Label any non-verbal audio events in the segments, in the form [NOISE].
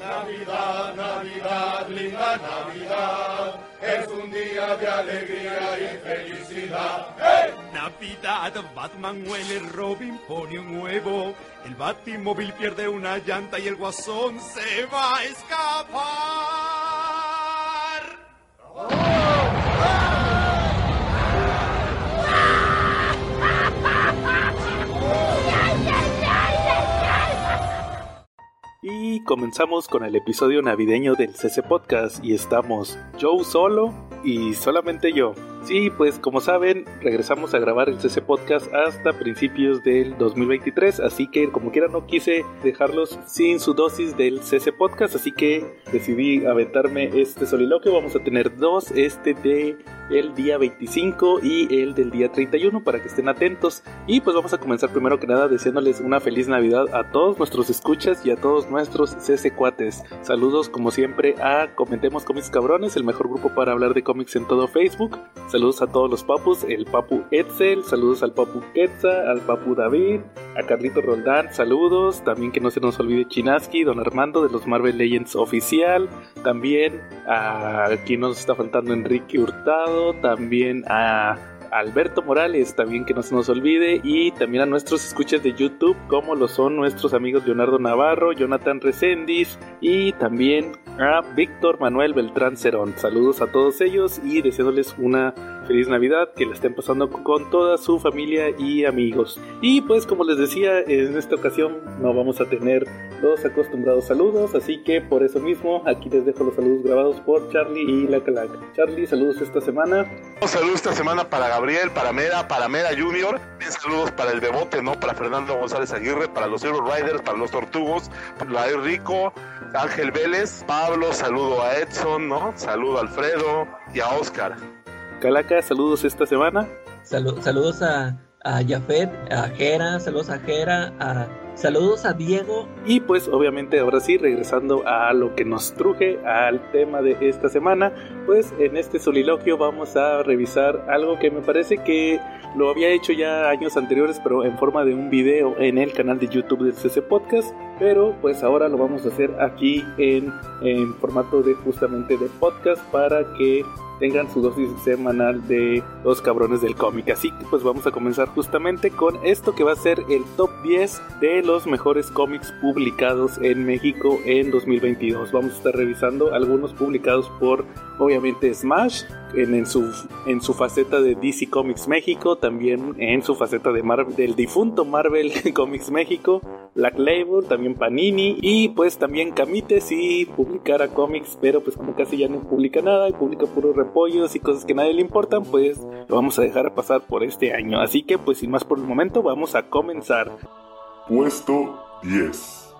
Navidad, Navidad, linda Navidad, es un día de alegría y felicidad. ¡Hey! Navidad, Batman huele, Robin pone un huevo, el Batimóvil pierde una llanta y el guasón se va a escapar. Y comenzamos con el episodio navideño del CC Podcast y estamos Joe solo y solamente yo. Sí, pues como saben, regresamos a grabar el CC Podcast hasta principios del 2023, así que como quiera no quise dejarlos sin su dosis del CC Podcast, así que decidí aventarme este soliloquio. Vamos a tener dos, este de el día 25 y el del día 31 para que estén atentos. Y pues vamos a comenzar primero que nada deseándoles una feliz Navidad a todos nuestros escuchas y a todos nuestros CC Cuates. Saludos como siempre a Comentemos Cómics Cabrones, el mejor grupo para hablar de cómics en todo Facebook. Saludos a todos los papus, el papu Edsel, saludos al papu Quetza, al papu David, a Carlito Roldán, saludos, también que no se nos olvide Chinaski, don Armando de los Marvel Legends oficial, también a quien nos está faltando Enrique Hurtado, también a Alberto Morales, también que no se nos olvide, y también a nuestros escuchas de YouTube, como lo son nuestros amigos Leonardo Navarro, Jonathan Resendiz y también a Víctor Manuel Beltrán Cerón. Saludos a todos ellos y deseándoles una feliz Navidad, que la estén pasando con toda su familia y amigos. Y pues como les decía, en esta ocasión no vamos a tener los acostumbrados saludos, así que por eso mismo aquí les dejo los saludos grabados por Charlie y la Calaca. Charlie, saludos esta semana. Saludos esta semana para Gabriel, para Mera, para Mera Junior. Saludos para el Bebote, ¿no? Para Fernando González Aguirre, para los Zero Riders, para los Tortugos, para la Rico, Ángel Vélez, Pablo, saludo a Edson, ¿no? Saludo a Alfredo y a Oscar. Calaca, saludos esta semana. saludos a, a Jafet, a Jera, saludos a Jera, a, saludos a Diego. Y pues obviamente ahora sí, regresando a lo que nos truje, al tema de esta semana, pues en este soliloquio vamos a revisar algo que me parece que lo había hecho ya años anteriores, pero en forma de un video en el canal de YouTube del CC Podcast, pero pues ahora lo vamos a hacer aquí en, en formato de justamente de podcast para que tengan su dosis semanal de los cabrones del cómic. Así que pues vamos a comenzar justamente con esto que va a ser el top 10 de los mejores cómics publicados en México en 2022. Vamos a estar revisando algunos publicados por obviamente Smash en, su, en su faceta de DC Comics México, también en su faceta de del difunto Marvel [LAUGHS] Comics México, Black Label, también Panini y pues también Camite si publicara cómics, pero pues como casi ya no publica nada y publica puros repollos y cosas que a nadie le importan, pues lo vamos a dejar pasar por este año. Así que pues sin más por el momento vamos a comenzar. Puesto 10.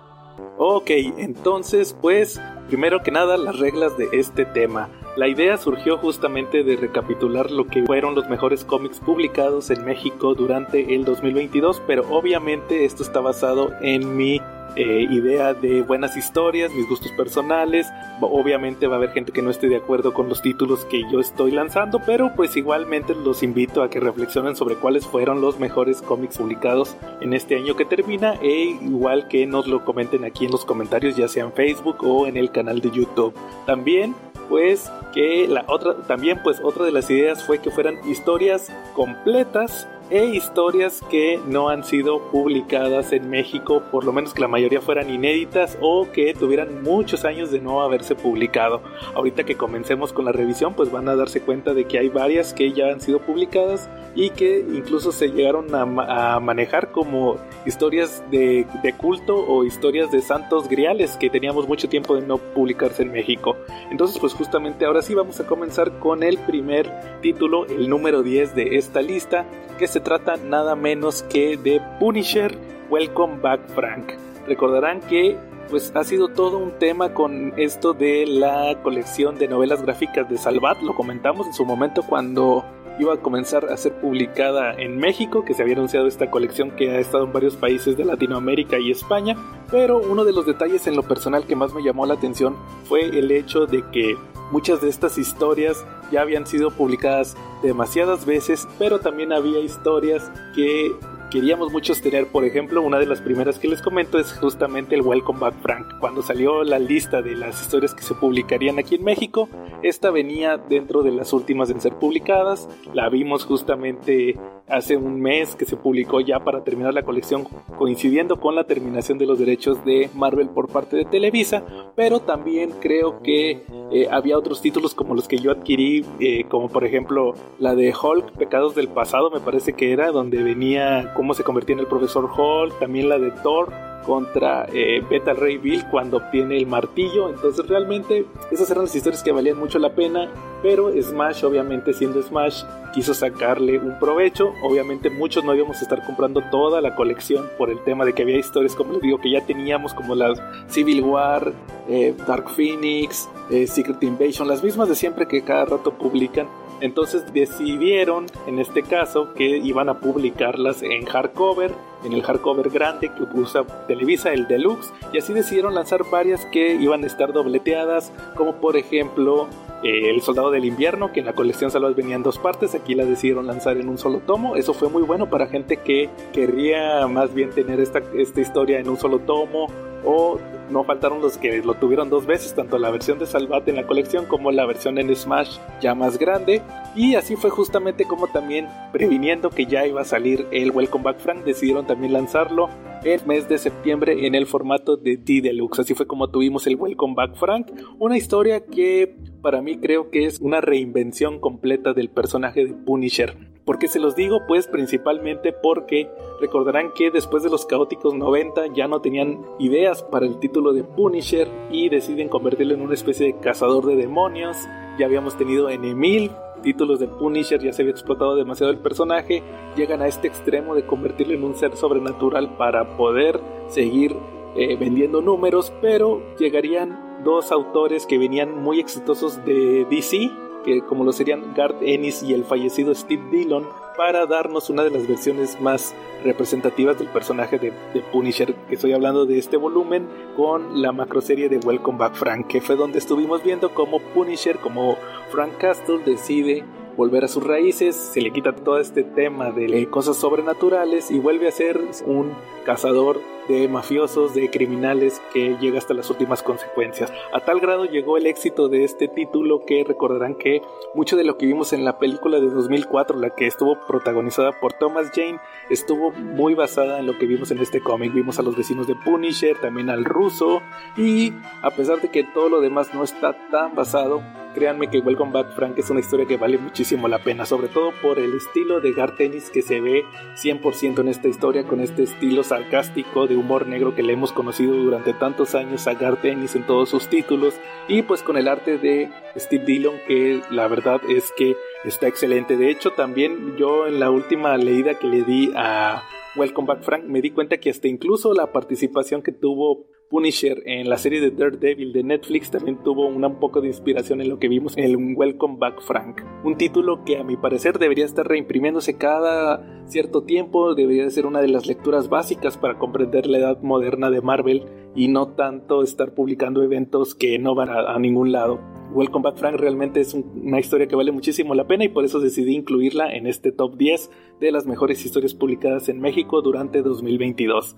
Ok, entonces pues primero que nada las reglas de este tema. La idea surgió justamente de recapitular lo que fueron los mejores cómics publicados en México durante el 2022, pero obviamente esto está basado en mi eh, idea de buenas historias, mis gustos personales. Obviamente va a haber gente que no esté de acuerdo con los títulos que yo estoy lanzando, pero pues igualmente los invito a que reflexionen sobre cuáles fueron los mejores cómics publicados en este año que termina e igual que nos lo comenten aquí en los comentarios, ya sea en Facebook o en el canal de YouTube. También pues que la otra también pues otra de las ideas fue que fueran historias completas e historias que no han sido publicadas en México, por lo menos que la mayoría fueran inéditas o que tuvieran muchos años de no haberse publicado. Ahorita que comencemos con la revisión, pues van a darse cuenta de que hay varias que ya han sido publicadas y que incluso se llegaron a, manejar como historias de, de, culto o historias de santos griales que teníamos mucho tiempo de no publicarse en México. Entonces, pues justamente ahora sí vamos a comenzar con el primer título, el número 10 de esta lista, que se trata nada menos que de Punisher Welcome Back Frank. Recordarán que pues ha sido todo un tema con esto de la colección de novelas gráficas de Salvat, lo comentamos en su momento cuando iba a comenzar a ser publicada en México, que se había anunciado esta colección que ha estado en varios países de Latinoamérica y España, pero uno de los detalles en lo personal que más me llamó la atención fue el hecho de que muchas de estas historias ya habían sido publicadas demasiadas veces, pero también había historias que queríamos muchos tener. Por ejemplo, una de las primeras que les comento es justamente el Welcome Back Frank. Cuando salió la lista de las historias que se publicarían aquí en México, esta venía dentro de las últimas en ser publicadas. La vimos justamente hace un mes que se publicó ya para terminar la colección, coincidiendo con la terminación de los derechos de Marvel por parte de Televisa. Pero también creo que eh, había otros títulos como los que yo adquirí, eh, como por ejemplo la de Hulk, Pecados del Pasado, me parece que era, donde venía cómo se convertía en el profesor Hulk, también la de Thor contra eh, Beta Ray Bill cuando obtiene el martillo. Entonces realmente esas eran las historias que valían mucho la pena. Pero Smash, obviamente siendo Smash, quiso sacarle un provecho. Obviamente muchos no íbamos a estar comprando toda la colección por el tema de que había historias, como les digo, que ya teníamos, como las Civil War, eh, Dark Phoenix, eh, Secret Invasion, las mismas de siempre que cada rato publican. Entonces decidieron, en este caso, que iban a publicarlas en hardcover, en el hardcover grande que usa Televisa, el Deluxe, y así decidieron lanzar varias que iban a estar dobleteadas, como por ejemplo eh, El Soldado del Invierno, que en la colección solo venía en dos partes, aquí la decidieron lanzar en un solo tomo. Eso fue muy bueno para gente que querría más bien tener esta, historia en un solo tomo o no faltaron los que lo tuvieron dos veces, tanto la versión de Salvat en la colección como la versión en Smash ya más grande. Y así fue justamente como también previniendo que ya iba a salir el Welcome Back Frank, decidieron también lanzarlo el mes de septiembre en el formato de D Deluxe. Así fue como tuvimos el Welcome Back Frank, una historia que para mí creo que es una reinvención completa del personaje de Punisher. ¿Por qué se los digo? Pues principalmente porque recordarán que después de los caóticos 90 ya no tenían ideas para el título de Punisher y deciden convertirlo en una especie de cazador de demonios. Ya habíamos tenido en Emil títulos de Punisher, ya se había explotado demasiado el personaje. Llegan a este extremo de convertirlo en un ser sobrenatural para poder seguir eh, vendiendo números, pero llegarían dos autores que venían muy exitosos de DC que como lo serían Garth Ennis y el fallecido Steve Dillon, para darnos una de las versiones más representativas del personaje de, Punisher, que estoy hablando de este volumen, con la macroserie de Welcome Back Frank, que fue donde estuvimos viendo cómo Punisher, como Frank Castle, decide volver a sus raíces, se le quita todo este tema de cosas sobrenaturales y vuelve a ser un cazador de mafiosos, de criminales que llega hasta las últimas consecuencias. A tal grado llegó el éxito de este título que recordarán que mucho de lo que vimos en la película de 2004, la que estuvo protagonizada por Thomas Jane, estuvo muy basada en lo que vimos en este cómic. Vimos a los vecinos de Punisher, también al ruso y a pesar de que todo lo demás no está tan basado, créanme que Welcome Back Frank es una historia que vale muchísimo la pena, sobre todo por el estilo de Garth Ennis que se ve 100% en esta historia, con este estilo sarcástico de humor negro que le hemos conocido durante tantos años a Garth Ennis en todos sus títulos, y pues con el arte de Steve Dillon que la verdad es que está excelente. De hecho, también yo en la última leída que le di a Welcome Back Frank me di cuenta que hasta incluso la participación que tuvo Punisher en la serie de Daredevil de Netflix también tuvo una, un poco de inspiración en lo que vimos en el Welcome Back Frank. Un título que a mi parecer debería estar reimprimiéndose cada cierto tiempo, debería ser una de las lecturas básicas para comprender la edad moderna de Marvel y no tanto estar publicando eventos que no van a, ningún lado. Welcome Back Frank realmente es una historia que vale muchísimo la pena y por eso decidí incluirla en este top 10 de las mejores historias publicadas en México durante 2022.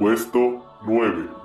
Puesto 9.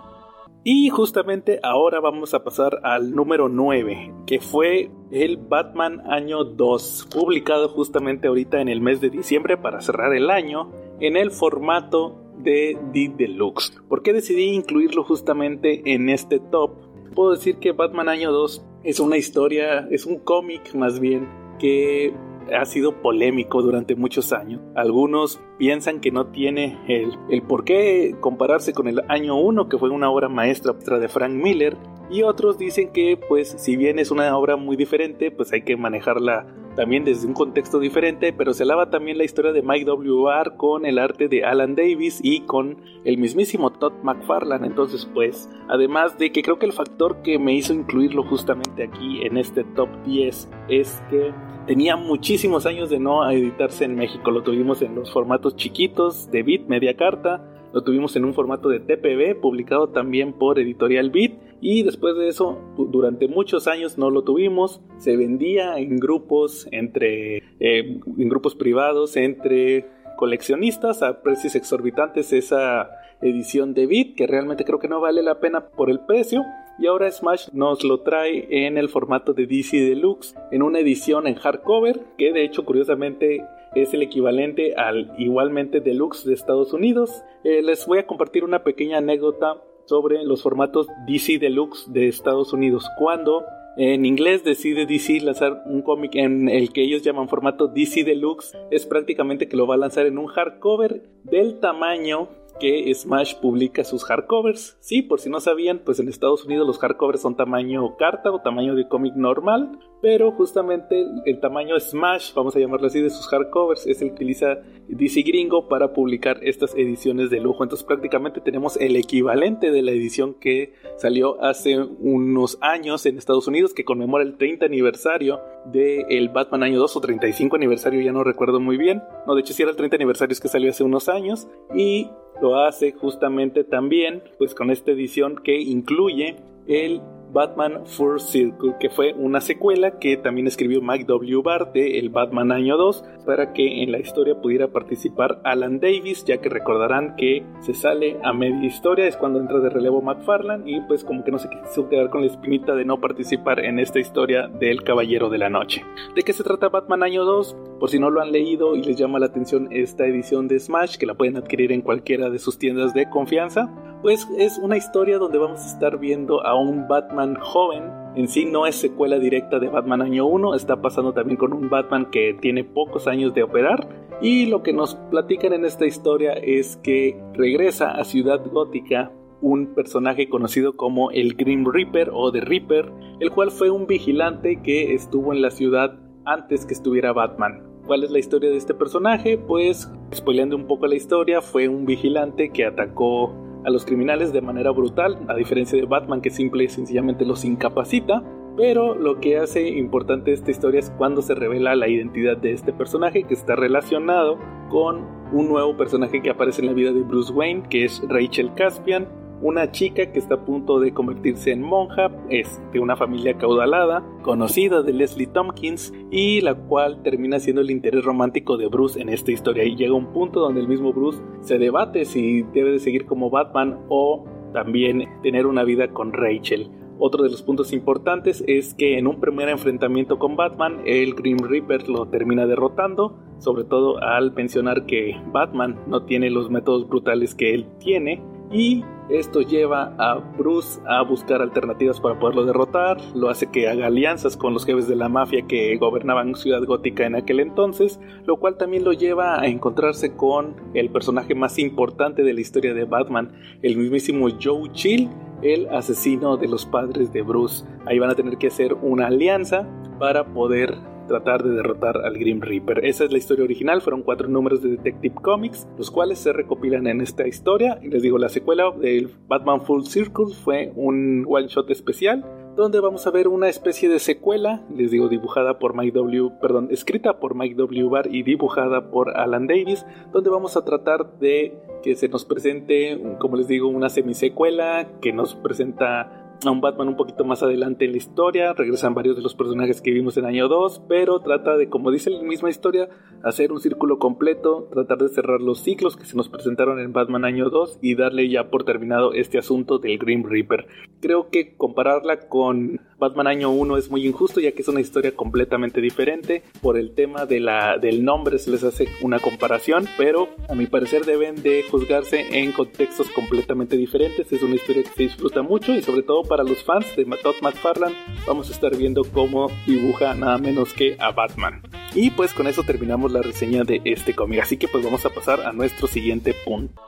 Y justamente ahora vamos a pasar al número 9, que fue el Batman año 2, publicado justamente ahorita en el mes de diciembre para cerrar el año en el formato de The Deluxe. ¿Por qué decidí incluirlo justamente en este top? Puedo decir que Batman año 2 es una historia, es un cómic más bien que ha sido polémico durante muchos años. Algunos piensan que no tiene el, el por qué compararse con el año 1, que fue una obra maestra de Frank Miller, y otros dicen que pues si bien es una obra muy diferente, pues hay que manejarla también desde un contexto diferente, pero se alaba también la historia de Mike W.R. con el arte de Alan Davis y con el mismísimo Todd McFarlane. Entonces, pues, además de que creo que el factor que me hizo incluirlo justamente aquí en este top 10 es que tenía muchísimos años de no editarse en México. Lo tuvimos en los formatos chiquitos de Bit Media Carta, lo tuvimos en un formato de TPB, publicado también por Editorial Bit, y después de eso, durante muchos años no lo tuvimos. Se vendía en grupos entre, eh, en grupos privados entre coleccionistas a precios exorbitantes esa edición de Beat, que realmente creo que no vale la pena por el precio. Y ahora Smash nos lo trae en el formato de DC Deluxe, en una edición en hardcover, que de hecho curiosamente es el equivalente al igualmente Deluxe de Estados Unidos. Eh, les voy a compartir una pequeña anécdota sobre los formatos DC Deluxe de Estados Unidos. Cuando en inglés decide DC lanzar un cómic en el que ellos llaman formato DC Deluxe, es prácticamente que lo va a lanzar en un hardcover del tamaño que Smash publica sus hardcovers. Sí, por si no sabían, pues en Estados Unidos los hardcovers son tamaño carta o tamaño de cómic normal, pero justamente el tamaño Smash, vamos a llamarlo así, de sus hardcovers es el que utiliza DC Gringo para publicar estas ediciones de lujo. Entonces prácticamente tenemos el equivalente de la edición que salió hace unos años en Estados Unidos que conmemora el 30 aniversario del el Batman año 2 o 35 aniversario, ya no recuerdo muy bien. No, de hecho sí era el 30 aniversario es que salió hace unos años y lo hace justamente también pues con esta edición que incluye el Batman Full Circle, que fue una secuela que también escribió Mike W. Barr de El Batman Año 2 para que en la historia pudiera participar Alan Davis, ya que recordarán que se sale a media historia, es cuando entra de relevo McFarlane y pues como que no se quiso quedar con la espinita de no participar en esta historia del Caballero de la Noche. ¿De qué se trata Batman Año 2? Por si no lo han leído y les llama la atención esta edición de Smash, que la pueden adquirir en cualquiera de sus tiendas de confianza, pues es una historia donde vamos a estar viendo a un Batman joven. En sí no es secuela directa de Batman año 1, está pasando también con un Batman que tiene pocos años de operar. Y lo que nos platican en esta historia es que regresa a Ciudad Gótica un personaje conocido como el Grim Reaper o The Reaper, el cual fue un vigilante que estuvo en la ciudad antes que estuviera Batman. ¿Cuál es la historia de este personaje? Pues, spoileando un poco la historia, fue un vigilante que atacó a los criminales de manera brutal, a diferencia de Batman que simple y sencillamente los incapacita. Pero lo que hace importante esta historia es cuando se revela la identidad de este personaje que está relacionado con un nuevo personaje que aparece en la vida de Bruce Wayne, que es Rachel Caspian, una chica que está a punto de convertirse en monja, es de una familia caudalada, conocida de Leslie Tompkins, y la cual termina siendo el interés romántico de Bruce en esta historia. Y llega un punto donde el mismo Bruce se debate si debe de seguir como Batman o también tener una vida con Rachel. Otro de los puntos importantes es que en un primer enfrentamiento con Batman, el Grim Reaper lo termina derrotando, sobre todo al mencionar que Batman no tiene los métodos brutales que él tiene, y esto lleva a Bruce a buscar alternativas para poderlo derrotar, lo hace que haga alianzas con los jefes de la mafia que gobernaban Ciudad Gótica en aquel entonces, lo cual también lo lleva a encontrarse con el personaje más importante de la historia de Batman, el mismísimo Joe Chill, el asesino de los padres de Bruce. Ahí van a tener que hacer una alianza para poder tratar de derrotar al Grim Reaper. Esa es la historia original, fueron cuatro números de Detective Comics, los cuales se recopilan en esta historia. Y les digo, la secuela del Batman Full Circle fue un one shot especial donde vamos a ver una especie de secuela, les digo dibujada por Mike W, perdón, escrita por Mike W. Barr y dibujada por Alan Davis, donde vamos a tratar de que se nos presente, como les digo, una semisecuela que nos presenta a un Batman un poquito más adelante en la historia, regresan varios de los personajes que vimos en año 2, pero trata de, como dice la misma historia, hacer un círculo completo, tratar de cerrar los ciclos que se nos presentaron en Batman año 2 y darle ya por terminado este asunto del Grim Reaper. Creo que compararla con Batman año 1 es muy injusto ya que es una historia completamente diferente, por el tema de la, del nombre se les hace una comparación, pero a mi parecer deben de juzgarse en contextos completamente diferentes, es una historia que se disfruta mucho y sobre todo para los fans de Todd McFarlane vamos a estar viendo cómo dibuja nada menos que a Batman. Y pues con eso terminamos la reseña de este cómic, así que pues vamos a pasar a nuestro siguiente punto.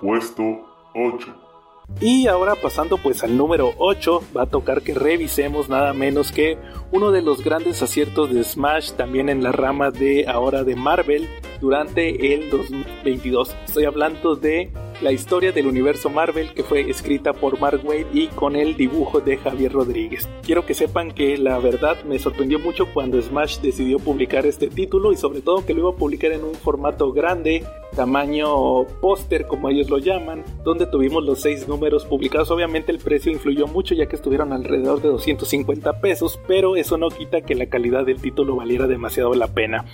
Puesto 8. Y ahora pasando pues al número 8, va a tocar que revisemos nada menos que uno de los grandes aciertos de Smash también en la rama de ahora de Marvel durante el 2022. Estoy hablando de la historia del universo Marvel que fue escrita por Mark Waid y con el dibujo de Javier Rodríguez. Quiero que sepan que la verdad me sorprendió mucho cuando Smash decidió publicar este título y sobre todo que lo iba a publicar en un formato grande tamaño póster como ellos lo llaman, donde tuvimos los seis números publicados. Obviamente el precio influyó mucho ya que estuvieron alrededor de 250 pesos, pero eso no quita que la calidad del título valiera demasiado la pena.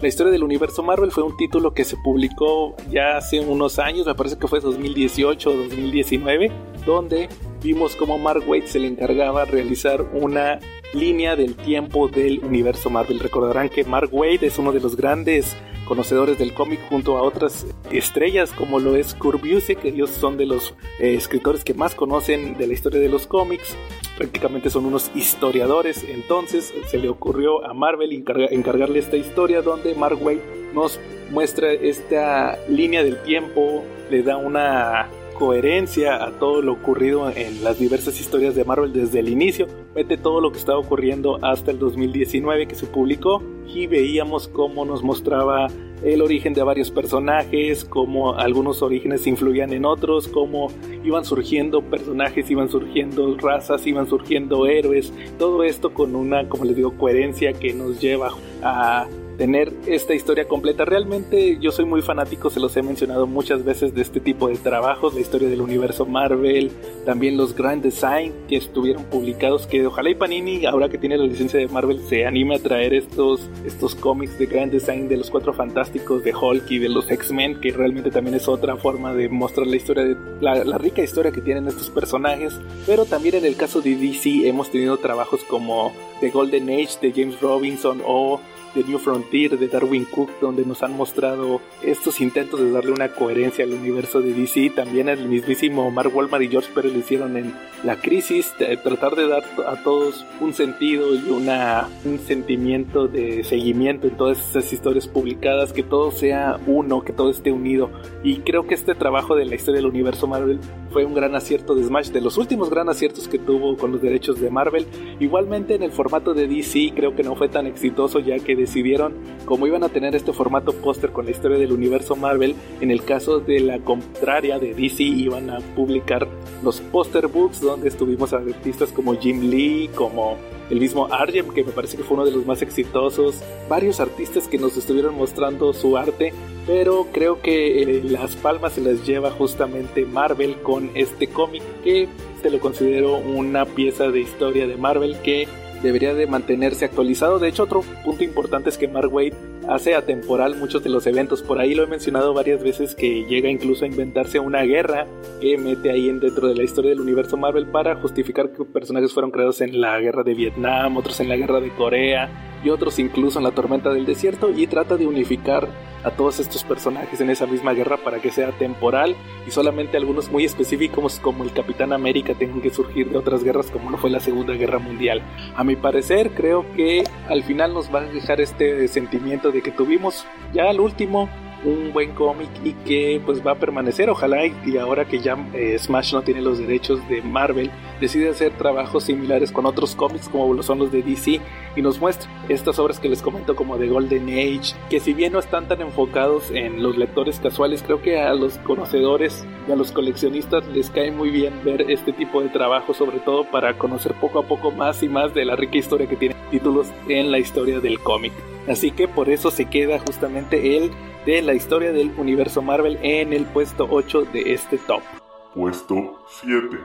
La historia del universo Marvel fue un título que se publicó ya hace unos años, me parece que fue 2018 o 2019, donde vimos como Mark Waid se le encargaba realizar una línea del tiempo del universo Marvel. Recordarán que Mark Waid es uno de los grandes conocedores del cómic junto a otras estrellas como lo es Kurt Busiek, ellos son de los eh, escritores que más conocen de la historia de los cómics, prácticamente son unos historiadores, entonces se le ocurrió a Marvel encargarle esta historia donde Mark Waid nos muestra esta línea del tiempo, le da una coherencia a todo lo ocurrido en las diversas historias de Marvel desde el inicio, mete todo lo que estaba ocurriendo hasta el 2019 que se publicó y veíamos cómo nos mostraba el origen de varios personajes, cómo algunos orígenes influían en otros, cómo iban surgiendo personajes, iban surgiendo razas, iban surgiendo héroes, todo esto con una, como les digo, coherencia que nos lleva a tener esta historia completa. Realmente yo soy muy fanático, se los he mencionado muchas veces de este tipo de trabajos, la historia del universo Marvel, también los Grand Design que estuvieron publicados, que ojalá y Panini, ahora que tiene la licencia de Marvel, se anime a traer estos, estos cómics de Grand Design de los Cuatro Fantásticos, de Hulk y de los X-Men, que realmente también es otra forma de mostrar la historia, de la, rica historia que tienen estos personajes. Pero también en el caso de DC hemos tenido trabajos como The Golden Age de James Robinson o The New Frontier de Darwin Cook, donde nos han mostrado estos intentos de darle una coherencia al universo de DC. También el mismísimo Mark Walmart y George Pérez lo hicieron en La Crisis, tratar de dar a todos un sentido y una, un sentimiento de seguimiento en todas esas historias publicadas, que todo sea uno, que todo esté unido. Y creo que este trabajo de la historia del universo Marvel fue un gran acierto de Smash, de los últimos gran aciertos que tuvo con los derechos de Marvel. Igualmente en el formato de DC creo que no fue tan exitoso ya que decidieron, como iban a tener este formato póster con la historia del universo Marvel, en el caso de la contraria de DC iban a publicar los póster books donde estuvimos artistas como Jim Lee, como el mismo Arjem, que me parece que fue uno de los más exitosos, varios artistas que nos estuvieron mostrando su arte, pero creo que eh, las palmas se las lleva justamente Marvel con este cómic que se lo considero una pieza de historia de Marvel que debería de mantenerse actualizado. De hecho, otro punto importante es que Mark Waid hace atemporal muchos de los eventos. Por ahí lo he mencionado varias veces que llega incluso a inventarse una guerra que mete ahí en dentro de la historia del universo Marvel para justificar que personajes fueron creados en la guerra de Vietnam, otros en la guerra de Corea y otros incluso en la tormenta del desierto y trata de unificar a todos estos personajes en esa misma guerra para que sea temporal y solamente algunos muy específicos como el Capitán América tengan que surgir de otras guerras como lo fue la Segunda Guerra Mundial. A mi parecer creo que al final nos va a dejar este sentimiento de que tuvimos ya al último un buen cómic y que pues va a permanecer. Ojalá y, ahora que ya eh, Smash no tiene los derechos de Marvel, decide hacer trabajos similares con otros cómics como son los de DC y nos muestre estas obras que les comento como The Golden Age, que si bien no están tan enfocados en los lectores casuales, creo que a los conocedores y a los coleccionistas les cae muy bien ver este tipo de trabajo, sobre todo para conocer poco a poco más y más de la rica historia que tienen títulos en la historia del cómic. Así que por eso se queda justamente el de la historia del universo Marvel en el puesto 8 de este top. Puesto 7.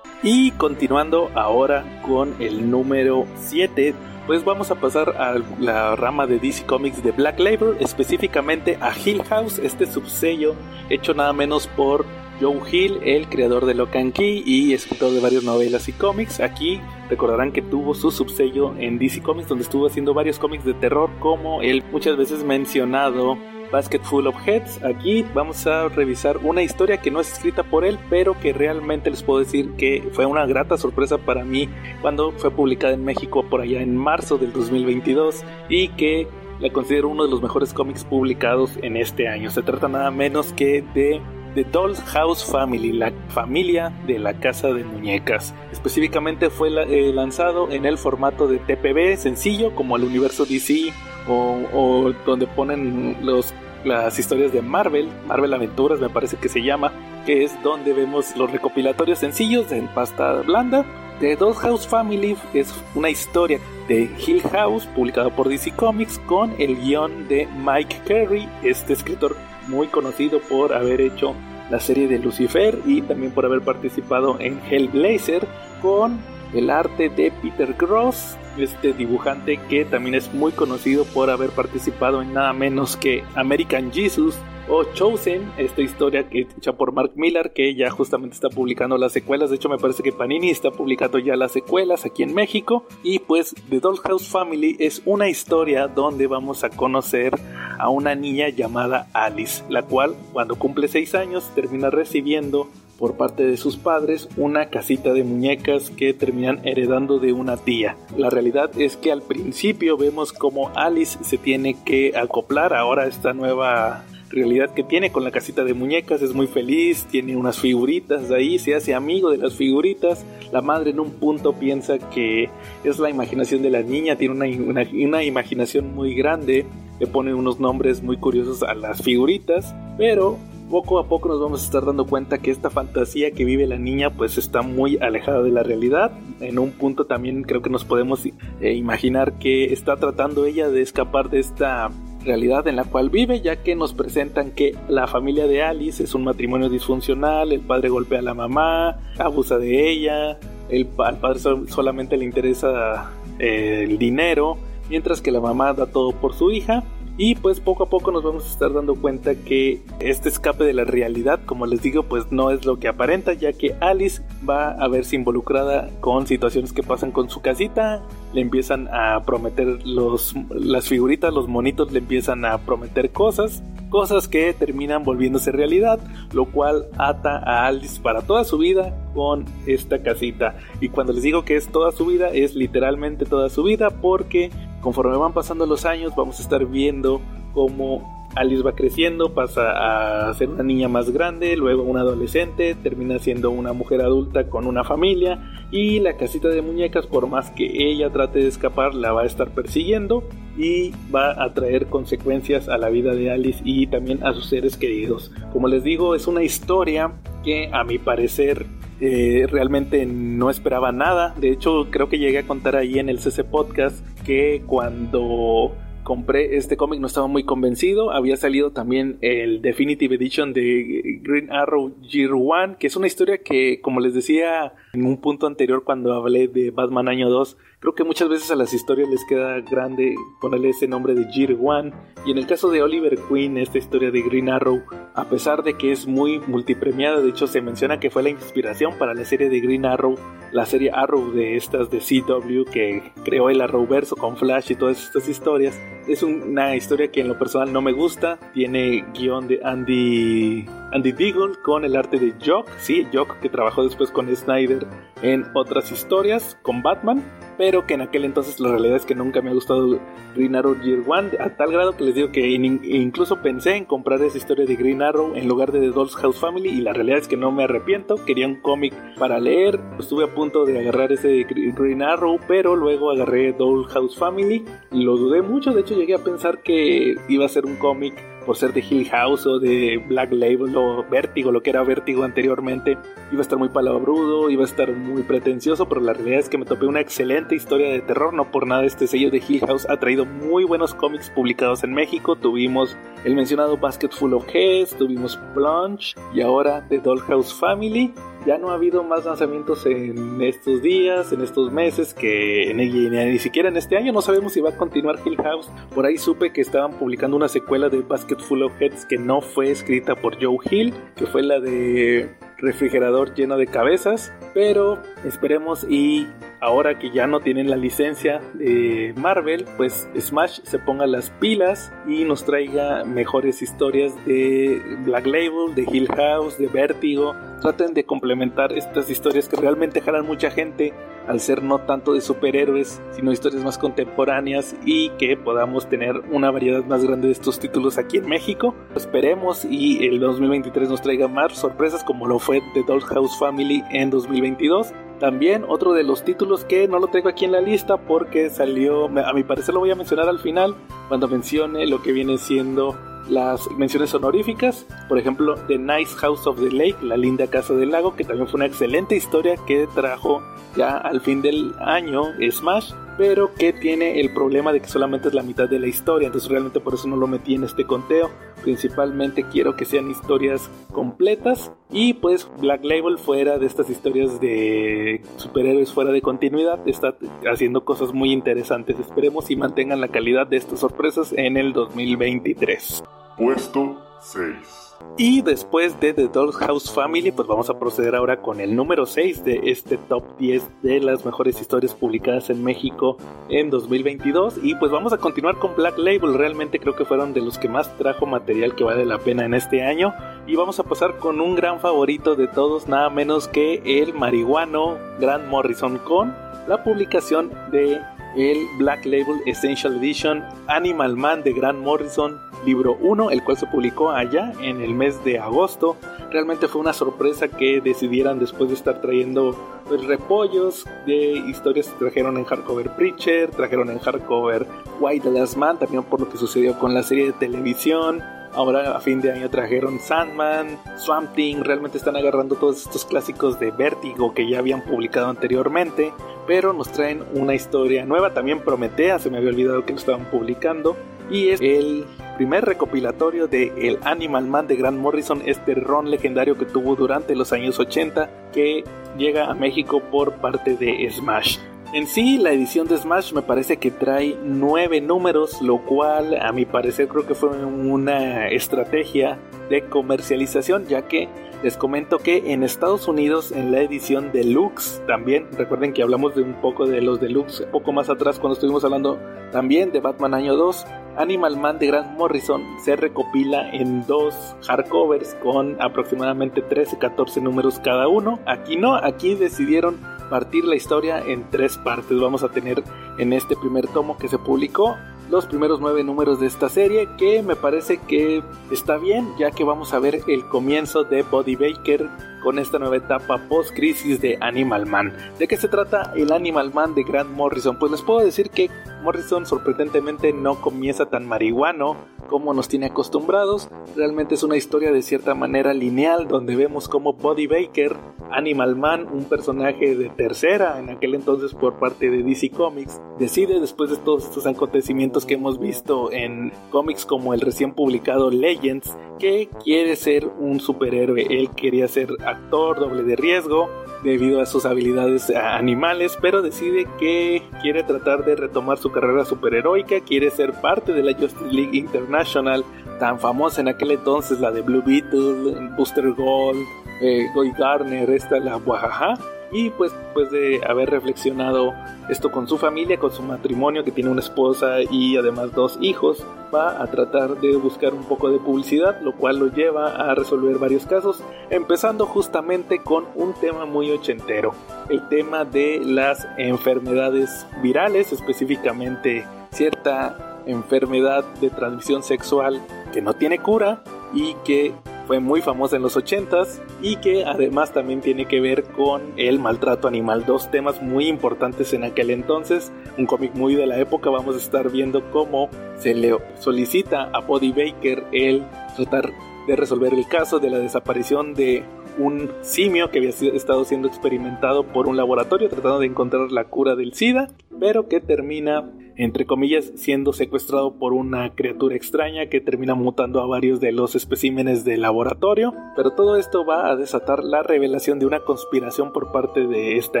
Y continuando ahora con el número 7, pues vamos a pasar a la rama de DC Comics de Black Label, específicamente a Hill House, este subsello hecho nada menos por Joe Hill, el creador de Locan Key y escritor de varias novelas y cómics. Aquí recordarán que tuvo su subsello en DC Comics, donde estuvo haciendo varios cómics de terror, como el muchas veces mencionado Basket Full of Heads. Aquí vamos a revisar una historia que no es escrita por él, pero que realmente les puedo decir que fue una grata sorpresa para mí cuando fue publicada en México por allá en marzo del 2022 y que la considero uno de los mejores cómics publicados en este año. Se trata nada menos que de The Doll's House Family, la familia de la casa de muñecas. Específicamente fue eh, lanzado en el formato de TPB sencillo como el universo DC o, donde ponen los, las historias de Marvel, Marvel Aventuras me parece que se llama, que es donde vemos los recopilatorios sencillos en pasta blanda. The Dollhouse Family es una historia de Hill House publicada por DC Comics con el guion de Mike Carey, este escritor muy conocido por haber hecho la serie de Lucifer y también por haber participado en Hellblazer con el arte de Peter Gross, este dibujante que también es muy conocido por haber participado en nada menos que American Jesus o Chosen, esta historia que hecha por Mark Millar, que ya justamente está publicando las secuelas. De hecho, me parece que Panini está publicando ya las secuelas aquí en México. Y pues The Dollhouse Family es una historia donde vamos a conocer a una niña llamada Alice, la cual cuando cumple 6 años termina recibiendo por parte de sus padres una casita de muñecas que terminan heredando de una tía. La realidad es que al principio vemos como Alice se tiene que acoplar ahora a esta nueva realidad que tiene con la casita de muñecas, es muy feliz, tiene unas figuritas ahí, se hace amigo de las figuritas, la madre en un punto piensa que es la imaginación de la niña, tiene una, una imaginación muy grande, le pone unos nombres muy curiosos a las figuritas, pero poco a poco nos vamos a estar dando cuenta que esta fantasía que vive la niña pues está muy alejada de la realidad. En un punto también creo que nos podemos eh, imaginar que está tratando ella de escapar de esta realidad en la cual vive, ya que nos presentan que la familia de Alice es un matrimonio disfuncional, el padre golpea a la mamá, abusa de ella, el, al padre solamente le interesa eh, el dinero, mientras que la mamá da todo por su hija y pues poco a poco nos vamos a estar dando cuenta que este escape de la realidad, como les digo, pues no es lo que aparenta, ya que Alice va a verse involucrada con situaciones que pasan con su casita, le empiezan a prometer los, las figuritas, los monitos le empiezan a prometer cosas, cosas que terminan volviéndose realidad, lo cual ata a Alice para toda su vida con esta casita. Y cuando les digo que es toda su vida, es literalmente toda su vida porque conforme van pasando los años vamos a estar viendo cómo Alice va creciendo, pasa a ser una niña más grande, luego una adolescente, termina siendo una mujer adulta con una familia y la casita de muñecas, por más que ella trate de escapar, la va a estar persiguiendo y va a traer consecuencias a la vida de Alice y también a sus seres queridos. Como les digo, es una historia que a mi parecer eh, realmente no esperaba nada. De hecho, creo que llegué a contar ahí en el CC Podcast que cuando compré este cómic no estaba muy convencido. Había salido también el Definitive Edition de Green Arrow Year One, que es una historia que, como les decía en un punto anterior cuando hablé de Batman Año 2, creo que muchas veces a las historias les queda grande ponerle ese nombre de Year One. Y en el caso de Oliver Queen, esta historia de Green Arrow, a pesar de que es muy multipremiada, de hecho se menciona que fue la inspiración para la serie de Green Arrow, la serie Arrow de estas de CW que creó el Arrowverso con Flash y todas estas historias. Es una historia que en lo personal no me gusta, tiene guion de Andy Andy Deagle con el arte de Jock, sí, Jock que trabajó después con Snyder en otras historias con Batman, pero que en aquel entonces la realidad es que nunca me ha gustado Green Arrow Year One, a tal grado que les digo que incluso pensé en comprar esa historia de Green Arrow en lugar de The Doll's House Family y la realidad es que no me arrepiento, quería un cómic para leer, estuve a punto de agarrar ese Green Arrow, pero luego agarré Doll's House Family, lo dudé mucho, de hecho llegué a pensar que iba a ser un cómic por ser de Hill House o de Black Label o Vértigo, lo que era Vértigo anteriormente, iba a estar muy palabrudo, iba a estar muy pretencioso, pero la realidad es que me topé una excelente historia de terror, no por nada este sello de Hill House ha traído muy buenos cómics publicados en México, tuvimos el mencionado Basket Full of Heads, tuvimos Plunge y ahora The Dollhouse Family, ya no ha habido más lanzamientos en estos días, en estos meses, que ni, ni, siquiera en este año. No sabemos si va a continuar Hill House. Por ahí supe que estaban publicando una secuela de Basket Full of Heads que no fue escrita por Joe Hill, que fue la de refrigerador lleno de cabezas. Pero esperemos y ahora que ya no tienen la licencia de Marvel, pues Smash se ponga las pilas y nos traiga mejores historias de Black Label, de Hill House, de Vertigo. Traten de complementar estas historias que realmente jalan mucha gente al ser no tanto de superhéroes, sino historias más contemporáneas y que podamos tener una variedad más grande de estos títulos aquí en México. Esperemos y el 2023 nos traiga más sorpresas como lo fue The Dollhouse Family en 2022. También otro de los títulos que no lo tengo aquí en la lista porque salió, a mi parecer lo voy a mencionar al final, cuando mencione lo que viene siendo las menciones honoríficas, por ejemplo, The Nice House of the Lake, La linda casa del lago, que también fue una excelente historia que trajo ya al fin del año Smash, pero que tiene el problema de que solamente es la mitad de la historia, entonces realmente por eso no lo metí en este conteo. Principalmente quiero que sean historias completas y pues Black Label fuera de estas historias de superhéroes fuera de continuidad está haciendo cosas muy interesantes. Esperemos y mantengan la calidad de estas sorpresas en el 2023. Puesto 6. Y después de The House Family, pues vamos a proceder ahora con el número 6 de este top 10 de las mejores historias publicadas en México en 2022. Y pues vamos a continuar con Black Label, realmente creo que fueron de los que más trajo material que vale la pena en este año. Y vamos a pasar con un gran favorito de todos, nada menos que el marihuano Grant Morrison con la publicación de el Black Label Essential Edition Animal Man de Grant Morrison libro 1, el cual se publicó allá en el mes de agosto. Realmente fue una sorpresa que decidieran después de estar trayendo pues, repollos de historias que trajeron en hardcover Preacher, trajeron en hardcover White Last Man, también por lo que sucedió con la serie de televisión. Ahora a fin de año trajeron Sandman, Swamp Thing, realmente están agarrando todos estos clásicos de Vértigo que ya habían publicado anteriormente, pero nos traen una historia nueva. También Prometea, se me había olvidado que lo estaban publicando, y es el primer recopilatorio de El Animal Man de Grant Morrison, este ron legendario que tuvo durante los años 80 que llega a México por parte de Smash. En sí, la edición de Smash me parece que trae nueve números, lo cual a mi parecer creo que fue una estrategia de comercialización, ya que les comento que en Estados Unidos en la edición deluxe también, recuerden que hablamos de un poco de los deluxe poco más atrás cuando estuvimos hablando también de Batman Año 2, Animal Man de Grant Morrison se recopila en dos hardcovers con aproximadamente 13-14 números cada uno. Aquí no, aquí decidieron partir la historia en tres partes. Vamos a tener en este primer tomo que se publicó los primeros nueve números de esta serie que me parece que está bien ya que vamos a ver el comienzo de Body Baker con esta nueva etapa post crisis de Animal Man. ¿De qué se trata el Animal Man de Grant Morrison? Pues les puedo decir que Morrison sorprendentemente no comienza tan marihuano como nos tiene acostumbrados. Realmente es una historia de cierta manera lineal donde vemos como Buddy Baker, Animal Man, un personaje de tercera en aquel entonces por parte de DC Comics, decide después de todos estos acontecimientos que hemos visto en cómics como el recién publicado Legends que quiere ser un superhéroe. Él quería ser actor, doble de riesgo, debido a sus habilidades animales, pero decide que quiere tratar de retomar su carrera superheroica, quiere ser parte de la Justice League International, tan famosa en aquel entonces, la de Blue Beetle, Booster Gold, eh, Guy Garner, esta la Wahaha y pues después de haber reflexionado esto con su familia, con su matrimonio que tiene una esposa y además dos hijos, va a tratar de buscar un poco de publicidad, lo cual lo lleva a resolver varios casos, empezando justamente con un tema muy ochentero, el tema de las enfermedades virales, específicamente cierta enfermedad de transmisión sexual que no tiene cura y que fue muy famosa en los 80s y que además también tiene que ver con el maltrato animal, dos temas muy importantes en aquel entonces, un cómic muy de la época, vamos a estar viendo cómo se le solicita a Body Baker el tratar de resolver el caso de la desaparición de un simio que había estado siendo experimentado por un laboratorio tratando de encontrar la cura del SIDA, pero que termina entre comillas, siendo secuestrado por una criatura extraña que termina mutando a varios de los especímenes del laboratorio. Pero todo esto va a desatar la revelación de una conspiración por parte de esta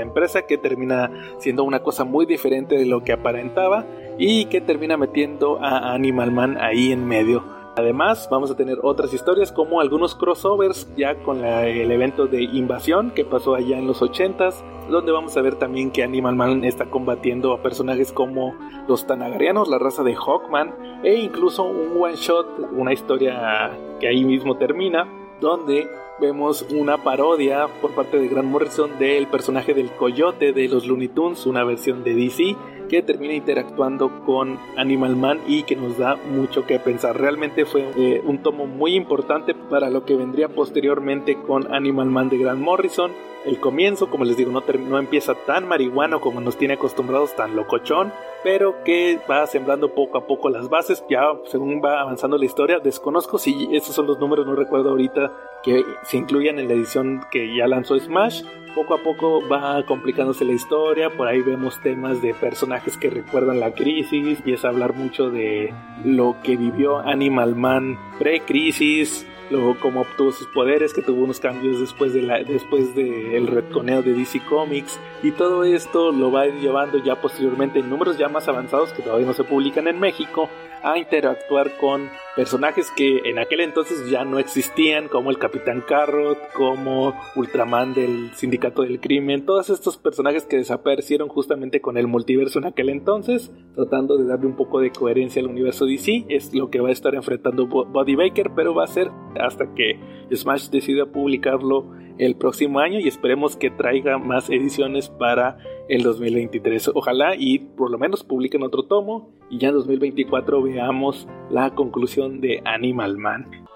empresa que termina siendo una cosa muy diferente de lo que aparentaba y que termina metiendo a Animal Man ahí en medio. Además, vamos a tener otras historias como algunos crossovers ya con el evento de invasión que pasó allá en los 80s, donde vamos a ver también que Animal Man está combatiendo a personajes como los Tanagarianos, la raza de Hawkman, e incluso un one shot, una historia que ahí mismo termina, donde vemos una parodia por parte de Grant Morrison del personaje del coyote de los Looney Tunes, una versión de DC que termina interactuando con Animal Man y que nos da mucho que pensar. Realmente fue eh, un tomo muy importante para lo que vendría posteriormente con Animal Man de Grant Morrison. El comienzo, como les digo, no, no empieza tan marihuano como nos tiene acostumbrados, tan locochón, pero que va sembrando poco a poco las bases, ya según va avanzando la historia. Desconozco si esos son los números, no recuerdo ahorita que se incluyan en la edición que ya lanzó Smash. Poco a poco va complicándose la historia, por ahí vemos temas de personajes que recuerdan la crisis, empieza a hablar mucho de lo que vivió Animal Man pre-crisis, luego cómo obtuvo sus poderes, que tuvo unos cambios después de después del retconeo de DC Comics y todo esto lo va llevando ya posteriormente en números ya más avanzados que todavía no se publican en México a interactuar con personajes que en aquel entonces ya no existían, como el Capitán Carrot, como Ultraman del Sindicato del Crimen, todos estos personajes que desaparecieron justamente con el multiverso en aquel entonces, tratando de darle un poco de coherencia al universo DC, es lo que va a estar enfrentando Body Baker, pero va a ser hasta que Smash decida publicarlo el próximo año y esperemos que traiga más ediciones para el 2023. Ojalá y por lo menos publiquen otro tomo y ya en 2024 veamos la conclusión de Animal Man.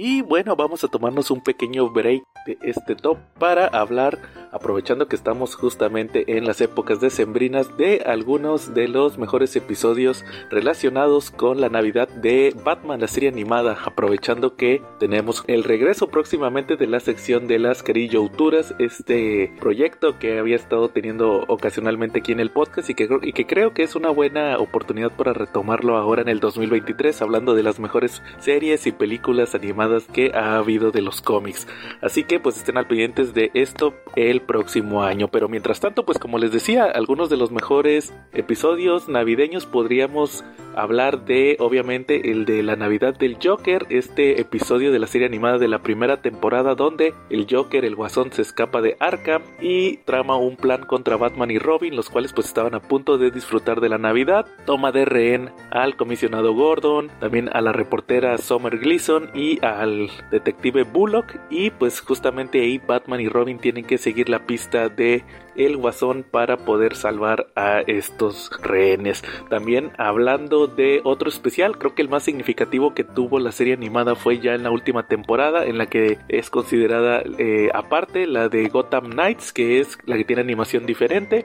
Y bueno, vamos a tomarnos un pequeño break de este top para hablar aprovechando que estamos justamente en las épocas decembrinas de algunos de los mejores episodios relacionados con la Navidad de Batman, la serie animada, aprovechando que tenemos el regreso próximamente de la sección de las carillauturas, este proyecto que había estado teniendo ocasionalmente aquí en el podcast y que, y que creo que es una buena oportunidad para retomarlo ahora en el 2023, hablando de las mejores series y películas animadas que ha habido de los cómics. Así que pues estén al pendientes de esto el próximo año. Pero mientras tanto, pues como les decía, algunos de los mejores episodios navideños podríamos hablar de, obviamente, el de la Navidad del Joker, este episodio de la serie animada de la primera temporada donde el Joker, el Guasón, se escapa de Arkham y trama un plan contra Batman y Robin, los cuales pues estaban a punto de disfrutar de la Navidad, toma de rehén al comisionado Gordon, también a la reportera Summer Gleason y al detective Bullock y pues justamente ahí Batman y Robin tienen que seguir la pista de el guasón para poder salvar a estos rehenes. También hablando de otro especial, creo que el más significativo que tuvo la serie animada fue ya en la última temporada, en la que es considerada eh, aparte la de Gotham Knights, que es la que tiene animación diferente.